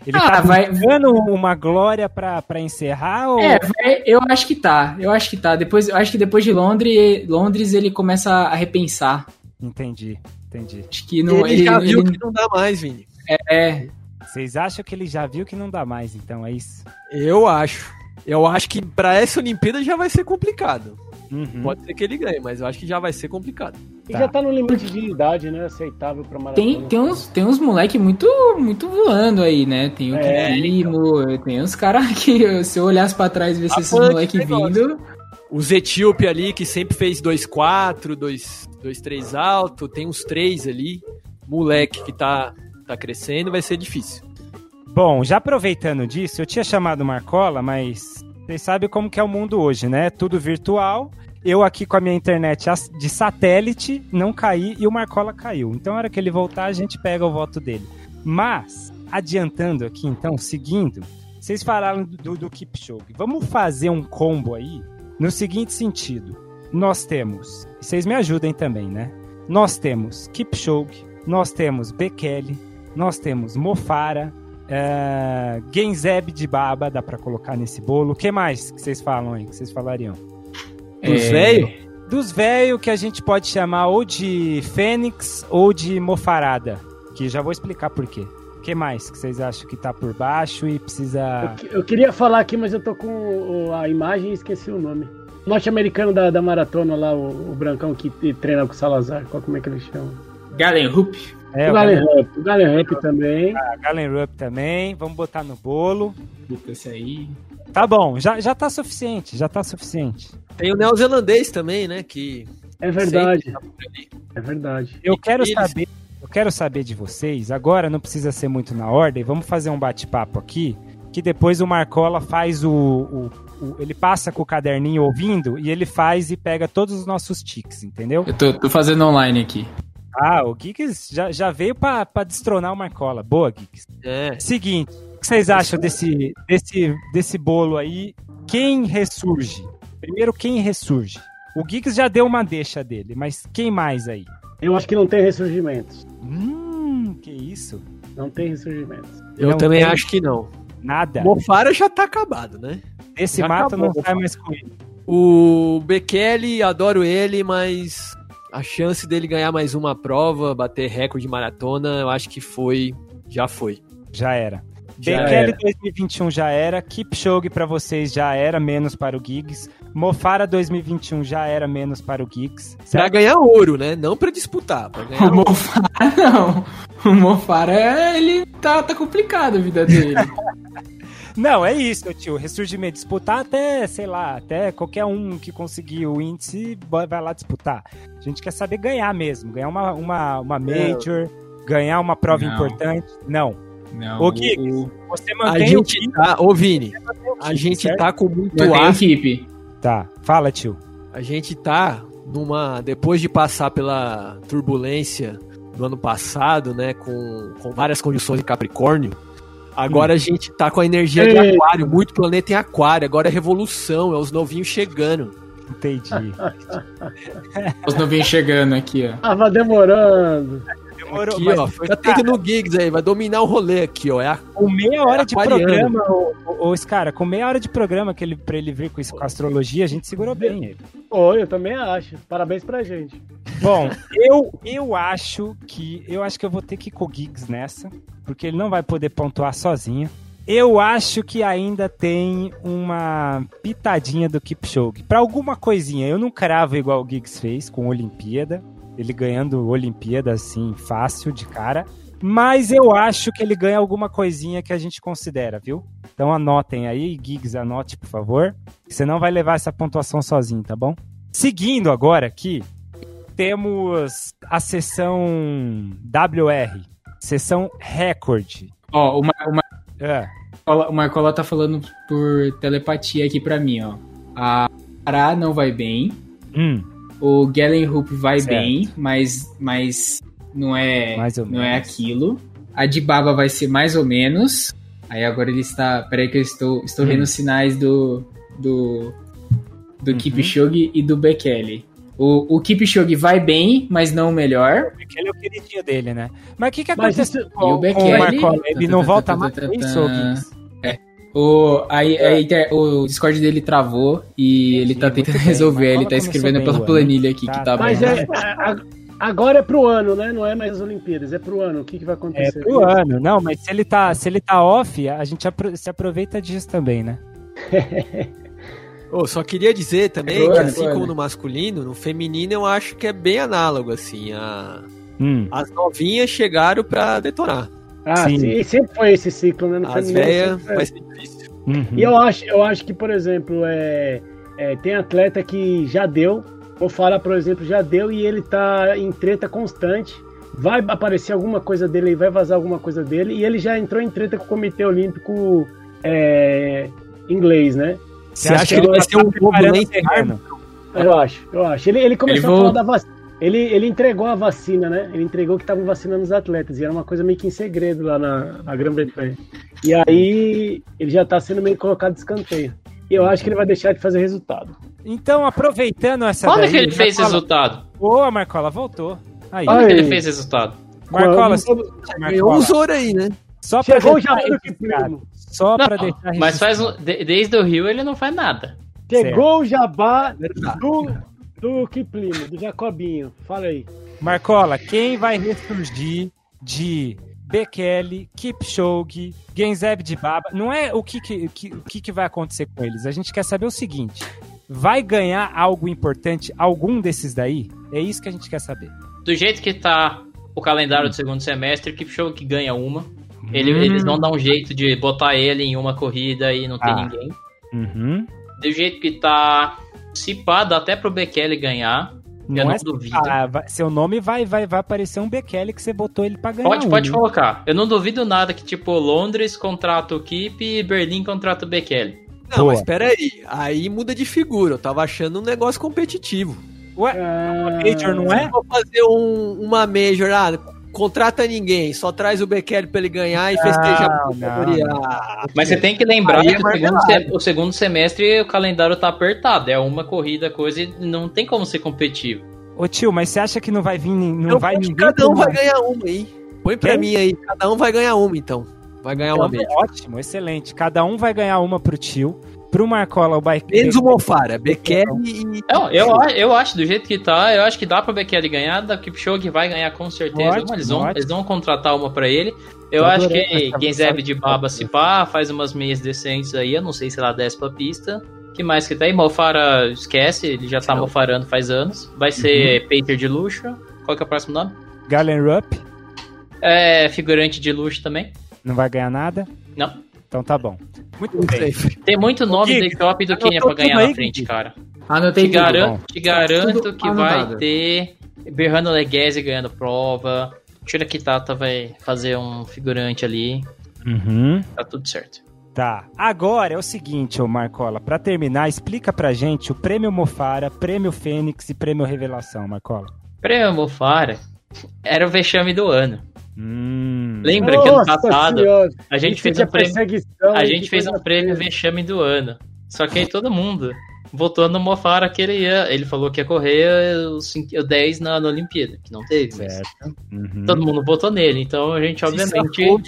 Ele ah, tá vai dando uma glória pra, pra encerrar? Ou... É, vai, eu acho que tá. Eu acho que tá. Depois, eu acho que depois de Londres, Londres ele começa a repensar. Entendi, entendi. Acho que não, ele, ele já viu ele... que não dá mais, Vini. É. Vocês acham que ele já viu que não dá mais, então é isso? Eu acho. Eu acho que para essa Olimpíada já vai ser complicado. Uhum. Pode ser que ele ganhe, mas eu acho que já vai ser complicado. E tá. já tá no limite de idade, né? Aceitável pra maratona. Tem, tem uns, tem uns moleque muito, muito voando aí, né? Tem o é, Kimo, então. tem uns caras <laughs> que, se eu olhasse pra trás e ver esses moleque vindo. Os etíope ali, que sempre fez 2-4, 2-3 alto, tem uns três ali. Moleque que tá, tá crescendo, vai ser difícil. Bom, já aproveitando disso, eu tinha chamado Marcola, mas vocês sabem como que é o mundo hoje, né? Tudo virtual. Eu aqui com a minha internet de satélite não caí e o Marcola caiu. Então, na hora que ele voltar, a gente pega o voto dele. Mas, adiantando aqui, então, seguindo, vocês falaram do, do Kipchoge. Vamos fazer um combo aí no seguinte sentido: nós temos, vocês me ajudem também, né? Nós temos Kipchoge, nós temos Bekele, nós temos Mofara, é, Genzeb de Baba, dá pra colocar nesse bolo. O que mais que vocês falam aí, que vocês falariam? Dos é... velhos? Dos velhos que a gente pode chamar ou de Fênix ou de Mofarada, que já vou explicar por quê. O que mais que vocês acham que tá por baixo e precisa... Eu, eu queria falar aqui, mas eu tô com a imagem e esqueci o nome. Norte-americano da, da maratona lá, o, o brancão que treina com o Salazar, qual, como é que ele chama? Galen Rupp. É, o Galen Rupp, o Galen Rupp também. Ah, Galen Rupp também, vamos botar no bolo. Esse aí. Tá bom, já, já tá suficiente, já tá suficiente. Tem o neozelandês também, né, que... É verdade, é verdade. Eu quero saber, eu quero saber de vocês, agora não precisa ser muito na ordem, vamos fazer um bate-papo aqui, que depois o Marcola faz o, o ele passa com o caderninho ouvindo e ele faz e pega todos os nossos tics, entendeu? Eu tô, tô fazendo online aqui. Ah, o Geeks já, já veio pra, pra destronar o Marcola. Boa, Geeks. É. Seguinte, o que vocês acham desse, desse, desse bolo aí? Quem ressurge? Primeiro, quem ressurge? O Geeks já deu uma deixa dele, mas quem mais aí? Eu acho que não tem ressurgimentos. Hum, que isso? Não tem ressurgimentos. Eu não também tem... acho que não. Nada. Mofara já tá acabado, né? Esse Já mata acabou, não sai mais com ele. O Bekele, adoro ele, mas a chance dele ganhar mais uma prova, bater recorde de maratona, eu acho que foi. Já foi. Já era. Bekele 2021 já era, Kipchoge para vocês já era, menos para o Giggs. Mofara 2021 já era menos para o Giggs. Pra ganhar ouro, né? Não para disputar. Pra ganhar o Mofara <laughs> não. O Mofara, ele tá, tá complicado a vida dele. <laughs> Não, é isso, tio. Ressurgimento. Disputar até, sei lá, até qualquer um que conseguir o índice vai lá disputar. A gente quer saber ganhar mesmo. Ganhar uma, uma, uma major, ganhar uma prova Não. importante. Não. Não. Ô, Gui, o... você mantém a gente o tá, ô Vini, a gente certo? tá com muito ar. equipe. Tá, fala, tio. A gente tá numa depois de passar pela turbulência do ano passado, né, com, com várias condições de Capricórnio, Agora hum. a gente tá com a energia Ei. de aquário, muito planeta em aquário. Agora é revolução, é os novinhos chegando. Entendi. <laughs> <laughs> os novinhos chegando aqui, ó. Tava demorando. Demorou, aqui, ó, foi cara, no Gigs aí, vai dominar o rolê aqui, ó. É a, com meia hora é de programa, ô, ô, cara, com meia hora de programa que ele, pra ele vir com isso com astrologia, a gente segurou bem ele. Oi, eu também acho. Parabéns pra gente. Bom, eu, eu acho que. Eu acho que eu vou ter que ir com o Gigs nessa porque ele não vai poder pontuar sozinho. Eu acho que ainda tem uma pitadinha do Kipchoge. Para alguma coisinha, eu não cravo igual o Giggs fez com a Olimpíada. Ele ganhando Olimpíada assim, fácil, de cara. Mas eu acho que ele ganha alguma coisinha que a gente considera, viu? Então anotem aí, Giggs, anote, por favor. Você não vai levar essa pontuação sozinho, tá bom? Seguindo agora aqui, temos a sessão WR, Sessão recorde. Ó, uma, uma, é. o Marcola tá falando por telepatia aqui pra mim, ó. A Ará não vai bem. Hum. O Galen Hoop vai certo. bem, mas, mas não é não é aquilo. A de Baba vai ser mais ou menos. Aí agora ele está. Peraí que eu estou, estou hum. vendo os sinais do. do. do uhum. Kipchoge e do Bekele. O, o Kipchoge vai bem, mas não o melhor. O Bekele é o queridinho dele, né? Mas o que que acontece com, o Bekele? Com o Ele não volta mais isso, É. O, aí, aí, o Discord dele travou e ele tá tentando resolver. Ele tá escrevendo pela planilha aqui que tá Mas é, agora é pro ano, né? Não é mais as Olimpíadas, é pro ano. O que, que vai acontecer? É pro ano, não, mas se ele tá, se ele tá off, a gente se aproveita disso também, né? <laughs> Oh, só queria dizer também é que assim como no masculino, no feminino eu acho que é bem análogo, assim. A... Hum. As novinhas chegaram pra detonar. Ah, sim. sim. sempre foi esse ciclo, né? No As velhas vai ser difícil. Uhum. E eu acho, eu acho que, por exemplo, é, é, tem atleta que já deu, ou fala, por exemplo, já deu e ele tá em treta constante. Vai aparecer alguma coisa dele, vai vazar alguma coisa dele, e ele já entrou em treta com o Comitê Olímpico é, inglês, né? Você acha que ele vai ser um novo Lance Eu acho, eu acho. Ele, ele começou ele a falar da vacina. Ele, ele entregou a vacina, né? Ele entregou que estavam vacinando os atletas. E era uma coisa meio que em segredo lá na, na Grã-Bretanha. E aí ele já tá sendo meio colocado de escanteio. E eu acho que ele vai deixar de fazer resultado. Então, aproveitando essa Quando daí, que ele fez resultado? Boa, Marcola, voltou. Aí. Quando Ai. que ele fez resultado? Marcola, Ganhou um Zoro aí, né? só pra Chegou do registrado. Kiplimo. Só pra Não, deixar mas faz um- de- desde o Rio ele não faz nada. Chegou o jabá Verdade. Do, Kiplimo, do Jacobinho. Fala aí. Marcola, quem vai ressurgir de Bekele, Kipchoge, Genzeb de Baba? Não é o que que, que- o que que vai acontecer com eles. A gente quer saber o seguinte: vai ganhar algo importante algum desses daí? É isso que a gente quer saber. Do jeito que tá o calendário do segundo semestre, Kipchoge que ganha uma. Ele- Hum. Eles vão dar um jeito de botar ele em uma corrida e não tem Ah. ninguém. Uhum. Do jeito que tá, se pá, dá até pro Bekele ganhar. Eu não é- duvido. Ah, seu nome vai, vai, vai aparecer um Bekele que você botou ele pra ganhar. Pode, um, pode colocar. Eu não duvido nada que, tipo, Londres contrata o Kip e Berlim contrata o Bekele. Não, Boa. mas peraí. Aí muda de figura. Eu tava achando um negócio competitivo. Ué, Ah, Major não é? Vou fazer um- uma Major, ah, contrata ninguém, só traz o Bekele pra ele ganhar e festeja a. Ah, Mas você tem que lembrar Aí é que o segundo, se- o segundo semestre o calendário tá apertado. É uma corrida, coisa, e não tem como ser competitivo. Ô tio, mas você acha que não vai vir, não Então vai ninguém cada um vai ganhar uma aí. Põe pra Quem? mim aí, cada um vai ganhar uma então. Vai ganhar uma Então, Major. Ótimo, excelente. Cada um vai ganhar uma pro tio. Pro Marcola, o bike. Menos o Mofara, Bekele e... Não, eu, eu acho, do jeito que tá, eu acho que dá pro Bekele ganhar, da Kipchoge vai ganhar com certeza. Ótimo, eles, vão, ótimo. eles vão contratar uma pra ele. Eu acho que Genzeb de Baba se pá, faz umas meias decentes aí, eu não sei se ela desce pra pista. que mais que tem? Mofara esquece, ele já tá Não. mofarando faz anos. Vai ser Uhum. Pater de luxo. Qual que é o próximo nome? Galen Rupp É figurante de luxo também. não vai ganhar nada. Não. Então tá bom. Muito bem. Tem muito nome Gui, da Etiópia e do Quênia pra ganhar aí, na frente, Gui? cara. Anotei Te, tudo. garan te garanto Tudo que vai anotado. ter Berrano Leguese ganhando prova. Tira Kitata vai fazer um figurante ali. Uhum. Tá tudo certo. Tá. Agora é o seguinte, ô Marcola, pra terminar, explica pra gente o Prêmio Mofara, Prêmio Fênix e Prêmio Revelação, Marcola. Prêmio Mofara era o vexame do ano. Hum. Lembra que ano Nossa passado Senhora, a gente fez é um prêmio, a gente fez um prêmio vexame do ano. Só que aí todo mundo votou no Mofara que ele ia. Ele falou que ia correr o, cinco- o 10 na, na Olimpíada, que não teve, mas. Uhum. todo mundo votou nele. Então a gente, Se obviamente. time.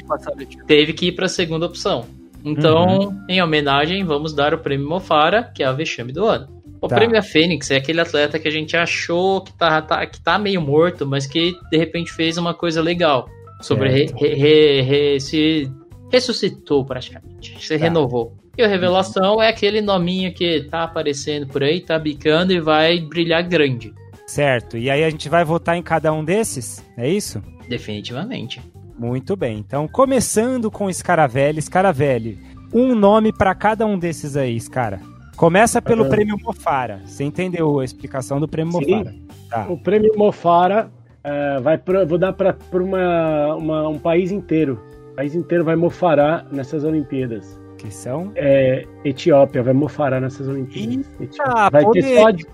teve que ir para a segunda opção. Então, em homenagem, vamos dar o prêmio Mofara, que é a vexame do ano. O Tá. prêmio Fênix é aquele atleta que a gente achou que tá, tá- que tá meio morto, mas que de repente fez uma coisa legal. Sobre re- re- re- re- se ressuscitou praticamente, se Tá. renovou. E a revelação é aquele nominho que tá aparecendo por aí, tá bicando e vai brilhar grande. Certo. E aí a gente vai votar em cada um desses? É isso? Definitivamente. Muito bem. Então, começando com Scaravelli. Scaravelli, um nome pra cada um desses aí, Scara. Começa pelo Ah. Prêmio Mofara. Você entendeu a explicação do Prêmio Sim. Mofara? Tá. O prêmio Mofara eh, vai pra, vou dar para um país inteiro. O país inteiro vai mofarar nessas Olimpíadas. Que são? É, Etiópia vai mofarar nessas Olimpíadas. Etiópia. vai ter só de,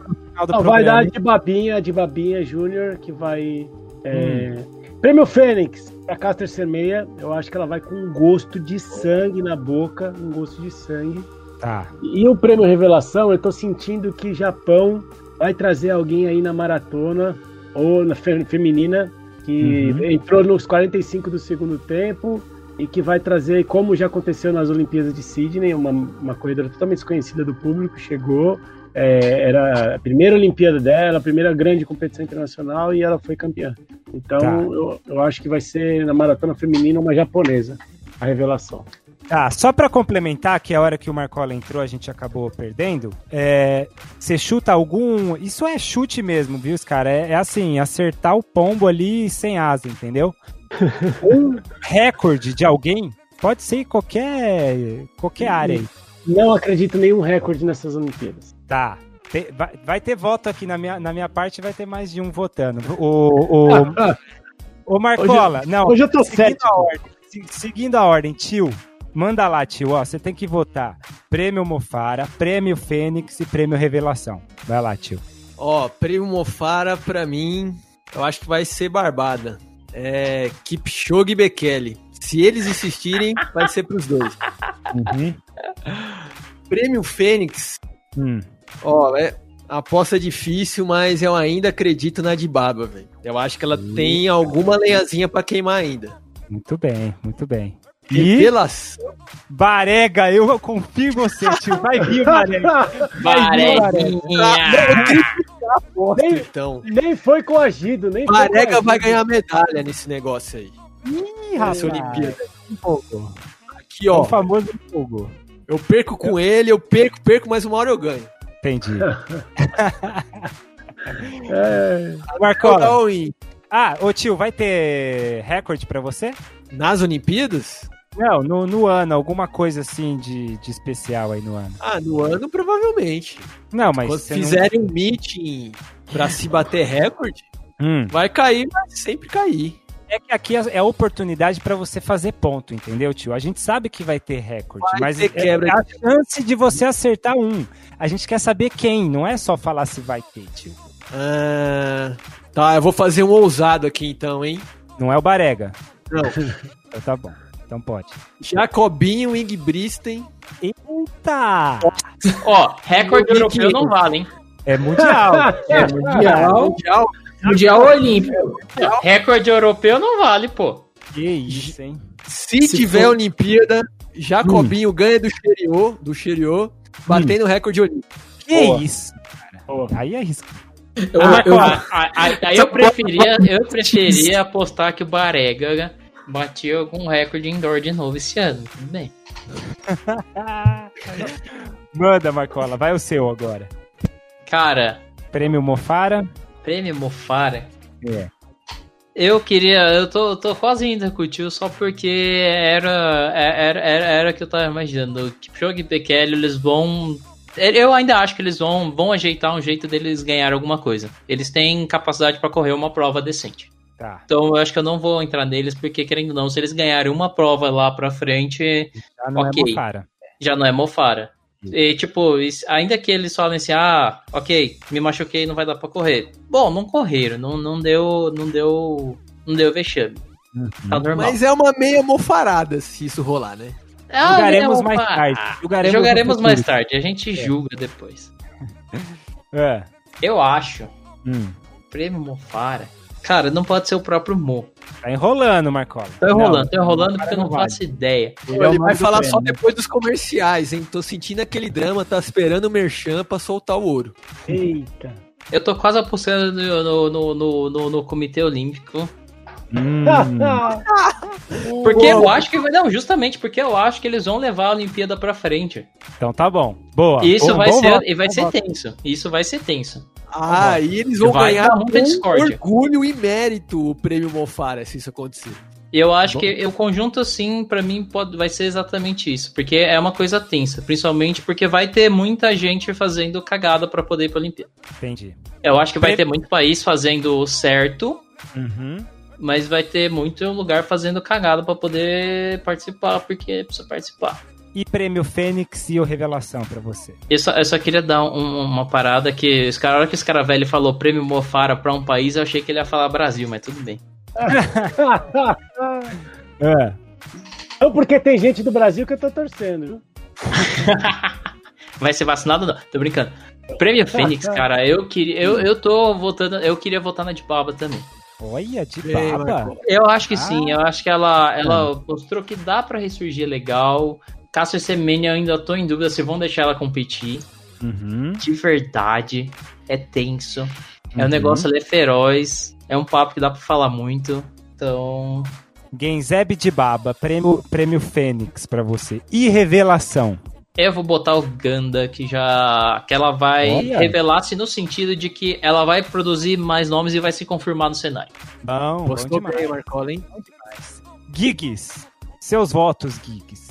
não, vai dar de Babinha, de Babinha Júnior que vai. é, Prêmio Fênix para Caster Semeia. Eu acho que ela vai com um gosto de sangue na boca, um gosto de sangue. Tá. E o prêmio Revelação, eu tô sentindo que Japão vai trazer alguém aí na maratona ou na fe- feminina que Uhum. entrou nos 45 do segundo tempo e que vai trazer, como já aconteceu nas Olimpíadas de Sydney, uma, uma corredora totalmente desconhecida do público, chegou, é, era a primeira Olimpíada dela, a primeira grande competição internacional e ela foi campeã. Então Tá. eu, eu acho que vai ser na maratona feminina uma japonesa, a revelação. Tá, só pra complementar, que a hora que o Marcola entrou a gente acabou perdendo, é, você chuta algum... Isso é chute mesmo, viu, cara? É, é assim, acertar o pombo ali sem asa, entendeu? <laughs> um recorde de alguém pode ser em qualquer, qualquer área aí. Não acredito em nenhum recorde nessas Olimpíadas. Tá. Vai, ter voto aqui na minha, na minha parte, vai ter mais de um votando. O, o, <laughs> o Marcola, não. Hoje eu tô seguindo cético. a ordem, se- seguindo a ordem, tio. Manda lá, tio. Ó, você tem que votar Prêmio Mofara, Prêmio Fênix e Prêmio Revelação. Vai lá, tio. Ó, prêmio Mofara, pra mim, eu acho que vai ser barbada. É Kipchoge e Bekele. Se eles insistirem, <laughs> vai ser pros dois. Prêmio Fênix, Hum. Ó, é, aposta é difícil, mas eu ainda acredito na Dibaba, velho. Eu acho que ela tem alguma lenhazinha pra queimar ainda. Muito bem, muito bem. E Revelação. Barega, eu confio em você, tio. Vai vir, Barega. Bareguinha. Nem, Então, nem foi coagido, nem foi Barega coagido. vai ganhar medalha nesse negócio aí. Ih, Nessa rapaz. Olimpíada. Aqui, O ó. famoso empolgou. Eu perco com ele, eu perco, perco, mas uma hora eu ganho. Entendi. <laughs> É, Marcola. Ah, ô tio, vai ter recorde pra você? nas Olimpíadas? Não, no, no ano, alguma coisa assim de, de especial aí no ano. Ah, no ano provavelmente. Não, mas Quando você não- fizerem um meeting pra se bater recorde, Hum. vai cair, vai sempre cair. É que aqui é a oportunidade pra você fazer ponto, entendeu, tio? A gente sabe que vai ter recorde, Vai mas ter é- quebra é a chance de você acertar um. A gente quer saber quem, não é só falar se vai ter, tio. Ah, tá, eu vou fazer um ousado aqui então, hein? Não é o Barega. Não. Então tá bom. Então pode. Jacobinho, Ingbristen. Eita! Ó, recorde europeu não vale, hein? É mundial. <laughs> É mundial, Mundial. mundial olímpico. Recorde europeu não vale, pô. que isso, hein? Se, Se tiver for- Olimpíada, Jacobinho ganha do Xeriô, do Xeriô, batendo o recorde olímpico. Que Boa. isso, cara. Aí é risco. Eu, Ah, eu- a- a- a- aí eu preferia, eu preferia apostar que o Barega batia algum recorde indoor de novo esse ano. Tudo bem. <laughs> Manda, Marcola. Vai o seu agora. Cara, Prêmio Mofara. prêmio Mofara. É. Eu queria, eu tô, tô quase indo com o tio só porque era, era, era, era o que eu tava imaginando. Kipchoge e Bekele, eles vão. Eu ainda acho que eles vão, vão ajeitar um jeito deles ganhar alguma coisa. Eles têm capacidade pra correr uma prova decente. Tá. Então eu acho que eu não vou entrar neles, porque querendo ou não, se eles ganharem uma prova lá pra frente, Já não Ok. é Mofara. já não é Mofara. E, tipo, ainda que eles falem assim, ah, ok, me machuquei, não vai dar pra correr. Bom, não correram, não, não deu, não deu, não deu vexame. Tá normal. Mas é uma meia mofarada se isso rolar, né? Julgaremos não, mais tarde. Jogaremos no mais tarde, a gente julga depois. <laughs> É. Eu acho, Hum. prêmio Mofara, cara, não pode ser o próprio Mo. Tá enrolando, Marcola. Tô enrolando, tô enrolando porque eu não vale. faço ideia. Ele é Ele nome vai falar só né? depois dos comerciais, hein? Tô sentindo aquele drama, tá esperando o Merchan pra soltar o ouro. Eita. Eu tô quase apostando no, no, no, no, no- no Comitê Olímpico. Hum. <laughs> Porque eu acho que vai. Não, justamente porque eu acho que eles vão levar a Olimpíada pra frente. Então tá bom. Boa. Isso Bom- vai bom ser, voto, e vai bom ser voto. tenso. Isso vai ser tenso. Ah, e eles vão Vai ganhar com discórdia. orgulho e mérito o prêmio Mofara, se isso acontecer. Eu acho Bom. que o conjunto, assim, pra mim, pode, vai ser exatamente isso. Porque é uma coisa tensa. Principalmente porque vai ter muita gente fazendo cagada pra poder ir pra Olimpíada. Entendi. Eu acho que vai ter muito país fazendo o certo, Uhum. mas vai ter muito lugar fazendo cagada pra poder participar, porque precisa participar. E prêmio Fênix e o Revelação pra você. Eu só, eu só queria dar um- uma parada que os cara, a hora que esse cara velho falou prêmio Mofara pra um país, eu achei que ele ia falar Brasil, mas tudo bem. <laughs> É. Não, porque tem gente do Brasil que eu tô torcendo, viu? <laughs> Vai ser vacinado não? Tô brincando. Prêmio Fênix, <laughs> cara, eu queria, eu, eu tô votando, eu queria votar na de Baba também. Olha, de Ei, baba. Marco. Eu acho que Ah. sim, eu acho que ela, ela mostrou que dá pra ressurgir legal. Cássio Semenya, eu ainda tô em dúvida se vão deixar ela competir. Uhum. De verdade, é tenso. É um Uhum. negócio ali é feroz. É um papo que dá pra falar muito. Então, Genzeb de Baba, prêmio, prêmio Fênix pra você. E Revelação. Eu vou botar o Ganda, que já. que ela vai revelar-se no sentido de que ela vai produzir mais nomes e vai se confirmar no cenário. Bom, bom Gostou demais. bem, Marcola, hein? Gigs. Seus votos, Gigs.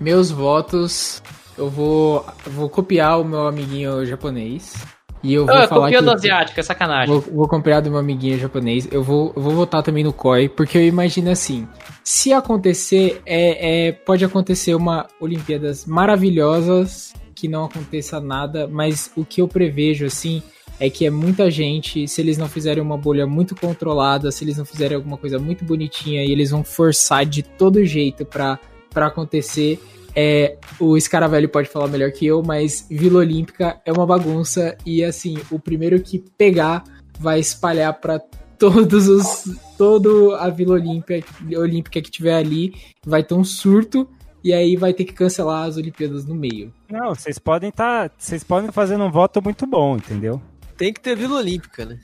Meus votos, eu vou, vou copiar o meu amiguinho japonês. E eu vou Ah, falar que do asiático, é sacanagem. Vou, vou copiar do meu amiguinho japonês. Eu vou, eu vou votar também no Koi, porque eu imagino assim: se acontecer, é, é, pode acontecer uma Olimpíadas maravilhosas, que não aconteça nada, mas o que eu prevejo assim é que é muita gente. Se eles não fizerem uma bolha muito controlada, se eles não fizerem alguma coisa muito bonitinha e eles vão forçar de todo jeito pra, pra acontecer. É, o Scaravelli pode falar melhor que eu, mas Vila Olímpica é uma bagunça e assim, o primeiro que pegar vai espalhar para todos os todo a Vila Olímpica, Olímpica que tiver ali, vai ter um surto e aí vai ter que cancelar as Olimpíadas no meio. Não, vocês podem estar, tá, vocês podem fazer um voto muito bom, entendeu? Tem que ter Vila Olímpica, né?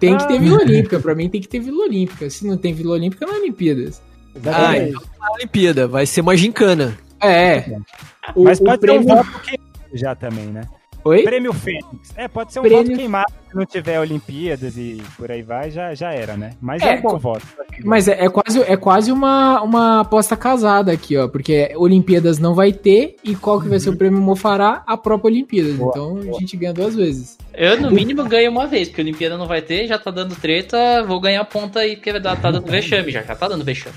Tem que ter <laughs> Vila Olímpica, pra mim tem que ter Vila Olímpica. Se não tem Vila Olímpica, não é Olimpíadas. Ah, então não é Olimpíada, vai ser uma gincana. É. O, Mas pode o prêmio... ter um voto que já também, né? Oi? Prêmio Fênix. É, pode ser um Prêmio... voto queimado se não tiver Olimpíadas e por aí vai, já, já era, né? Mas é, é um bom voto. Mas é, é, quase, é quase uma, uma aposta casada aqui, ó. Porque Olimpíadas não vai ter e qual que vai ser o uhum. prêmio Mofará? A própria Olimpíadas. Boa, então boa. a gente ganha duas vezes. Eu, no mínimo, ganho uma vez, porque a Olimpíada não vai ter, já tá dando treta, vou ganhar ponta aí, porque tá dando vexame já, já tá dando vexame.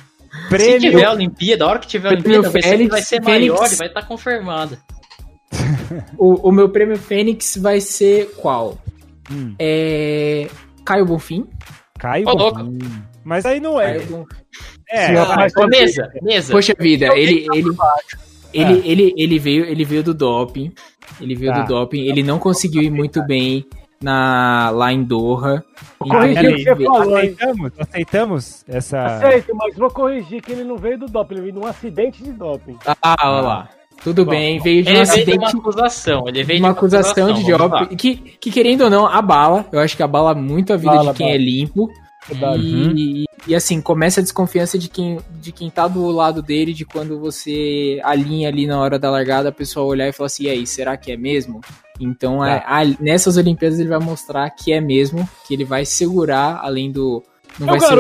Prêmio... Se tiver a Olimpíada, a hora que tiver a Olimpíada, vai ser, vai ser maior Fênix... e vai estar tá confirmado. <laughs> o, o, meu prêmio Fênix vai ser qual? Hum. É. Caio Bonfim. Caio oh, Bonfim. Mas aí não é. É, mas mesa, mesa. Poxa vida, ele, ele, ele, é. ele, ele, veio, ele veio do doping. Ele veio tá. do doping. Ele não conseguiu ir muito bem na, lá em Doha. Corrigir o que você falou, aceitamos, aceitamos essa. Aceito, mas vou corrigir que ele não veio do doping, ele veio de um acidente de doping. Ah, olha lá. Tudo Bom, bem, veio de um acidente. Veio de uma acusação. Ele veio uma, acusação, acusação de doping. Que, que, querendo ou não, abala. Eu acho que abala muito a vida bala, de quem bala. é limpo. E, uhum. e, e, assim, começa a desconfiança de quem, de quem tá do lado dele, de quando você alinha ali na hora da largada, a pessoa olhar e falar assim, e aí, será que é mesmo? Então, é. a, a, nessas Olimpíadas ele vai mostrar que é mesmo, que ele vai segurar, além do... Não vai, ser,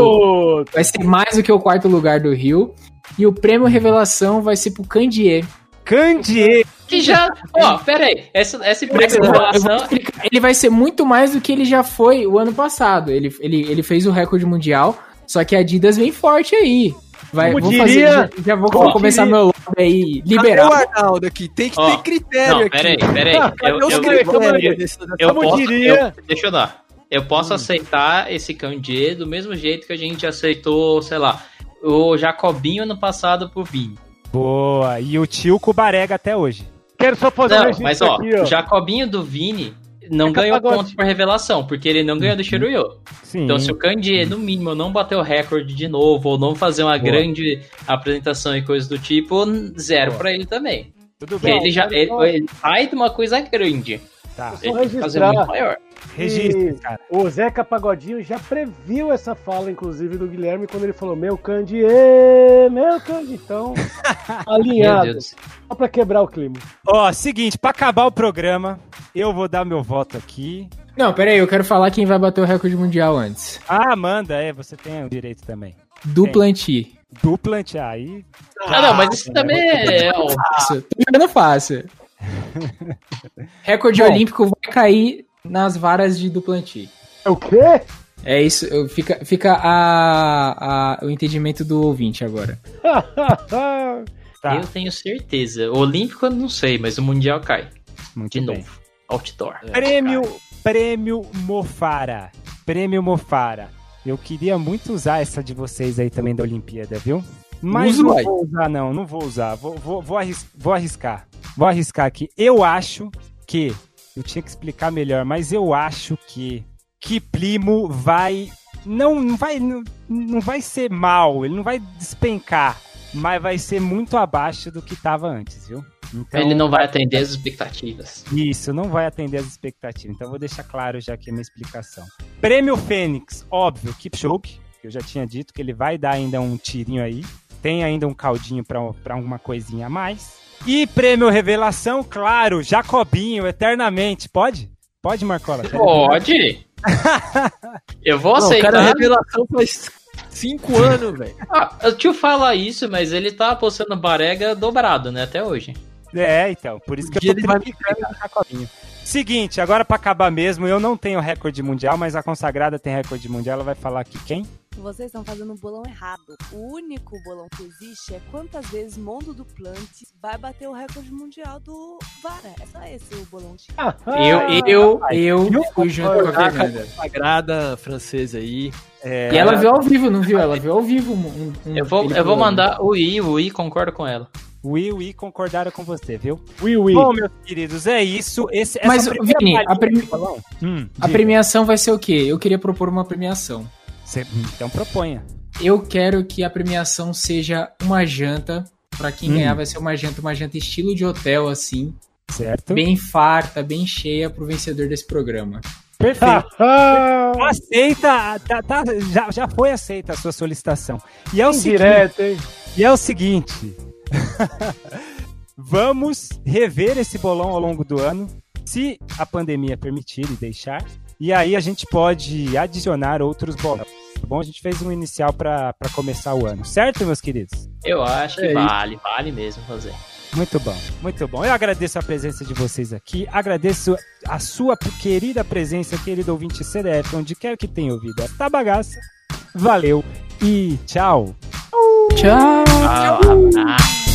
vai ser mais do que o quarto lugar do Rio. E o prêmio revelação vai ser pro Candier, Candier. Que já. Ó, pera aí. Essa, essa revelação. Ele vai ser muito mais do que ele já foi o ano passado. Ele, ele, ele fez o recorde mundial, só que a Adidas vem forte aí. Vai, Como vou diria, fazer, já, vou começar diria, meu lobby aí, liberar. Cadê o Arnaldo aqui? Tem que ter critério não, aqui. Peraí, peraí. Eu, eu, eu, eu, posso, diria... deixa eu dar. Eu posso hum. aceitar esse Candier do mesmo jeito que a gente aceitou, sei lá, o Jacobinho ano passado pro Vini. Boa. E o tio Cubarega até hoje. Quero só fazer não, um mas ó, aqui, ó, o Jacobinho do Vini não ganhou ponto por revelação, porque ele não ganhou do Shiruyo. Sim. Então, se o Kanji, no mínimo, não bater o recorde de novo, ou não fazer uma Boa. grande apresentação e coisas do tipo, zero para ele também. Tudo bem. Ele já ele, ele sai de uma coisa grande. Tá. Ele fazer muito maior. Registro, cara. O Zeca Pagodinho já previu essa fala, inclusive, do Guilherme, quando ele falou: Meu Candy, meu Candy. Então, <laughs> alinhado. Só pra quebrar o clima. Ó, seguinte, pra acabar o programa, eu vou dar meu voto aqui. Não, peraí, eu quero falar quem vai bater o recorde mundial antes. Ah, manda, é, você tem o direito também. Duplanti. Duplanti, aí. Ah, não, mas isso também é. Fácil. Tô jogando fácil. <laughs> recorde Bom, olímpico vai cair nas varas de Duplanti. É o quê? É isso, fica, fica a, a, o entendimento do ouvinte agora. <laughs> tá. Eu tenho certeza. O Olímpico eu não sei, mas o Mundial cai. Muito de bem. novo. Outdoor. É, prêmio, prêmio Mofara. Prêmio Mofara. Eu queria muito usar essa de vocês aí também da Olimpíada, viu? Mas não vou usar, não, não vou usar. Vou, vou, vou, arris vou arriscar. Vou arriscar aqui. Eu acho que eu tinha que explicar melhor, mas eu acho que que Plimo vai não, não vai não, não vai ser mal, ele não vai despencar, mas vai ser muito abaixo do que estava antes, viu? Então, ele não vai atender as expectativas. Isso, não vai atender as expectativas. Então vou deixar claro já aqui a minha explicação. Prêmio Fênix, óbvio, Kipchoge, que eu já tinha dito que ele vai dar ainda um tirinho aí. Tem ainda um caldinho para alguma coisinha a mais. E prêmio revelação, claro, Jacobinho, eternamente. Pode? Pode, Marcola? Pode. Eu vou aceitar. O cara, revelação faz cinco anos, velho. Ah, eu te falar isso, mas ele tá apostando barega dobrado, né, até hoje. É, então, por isso que eu tô ele vai Jacobinho. Seguinte, agora para acabar mesmo, eu não tenho recorde mundial, mas a consagrada tem recorde mundial. Ela vai falar aqui quem? Vocês estão fazendo um bolão errado. O único bolão que existe é quantas vezes Mondo do Plant vai bater o recorde mundial do Vara. É só esse o bolão. eu, eu, eu, eu fui junto com a Fernanda. Consagrada francesa aí. É... E ela viu ao vivo, não viu? Ela viu ao vivo. Um, um eu vou, eu vou mandar o I, o I concorda com ela. Ui, ui, concordaram com você, viu? Ui, ui. Bom, meus queridos, é isso. Esse, Mas, Vini, a premi- balão- Hum, A premiação vai ser o quê? Eu queria propor uma premiação. Cê- Então proponha. Eu quero que a premiação seja uma janta. Pra quem Hum. ganhar vai ser uma janta, uma janta estilo de hotel, assim. Certo? Bem farta, bem cheia pro vencedor desse programa. Perfeito. Ah, Aceita, tá, tá- já, já foi aceita a sua solicitação. E é o seguinte, direto, hein? e é o seguinte. <laughs> Vamos rever esse bolão ao longo do ano, se a pandemia permitir e deixar. E aí a gente pode adicionar outros bolões. Tá bom? A gente fez um inicial para começar o ano, certo, meus queridos? Eu acho que É isso. vale, vale mesmo fazer. Muito bom, muito bom. Eu agradeço a presença de vocês aqui, agradeço a sua querida presença, querido ouvinte CDF, onde quer que tenha ouvido esta bagaça. Valeu e tchau! Tchau! Ah, abraço.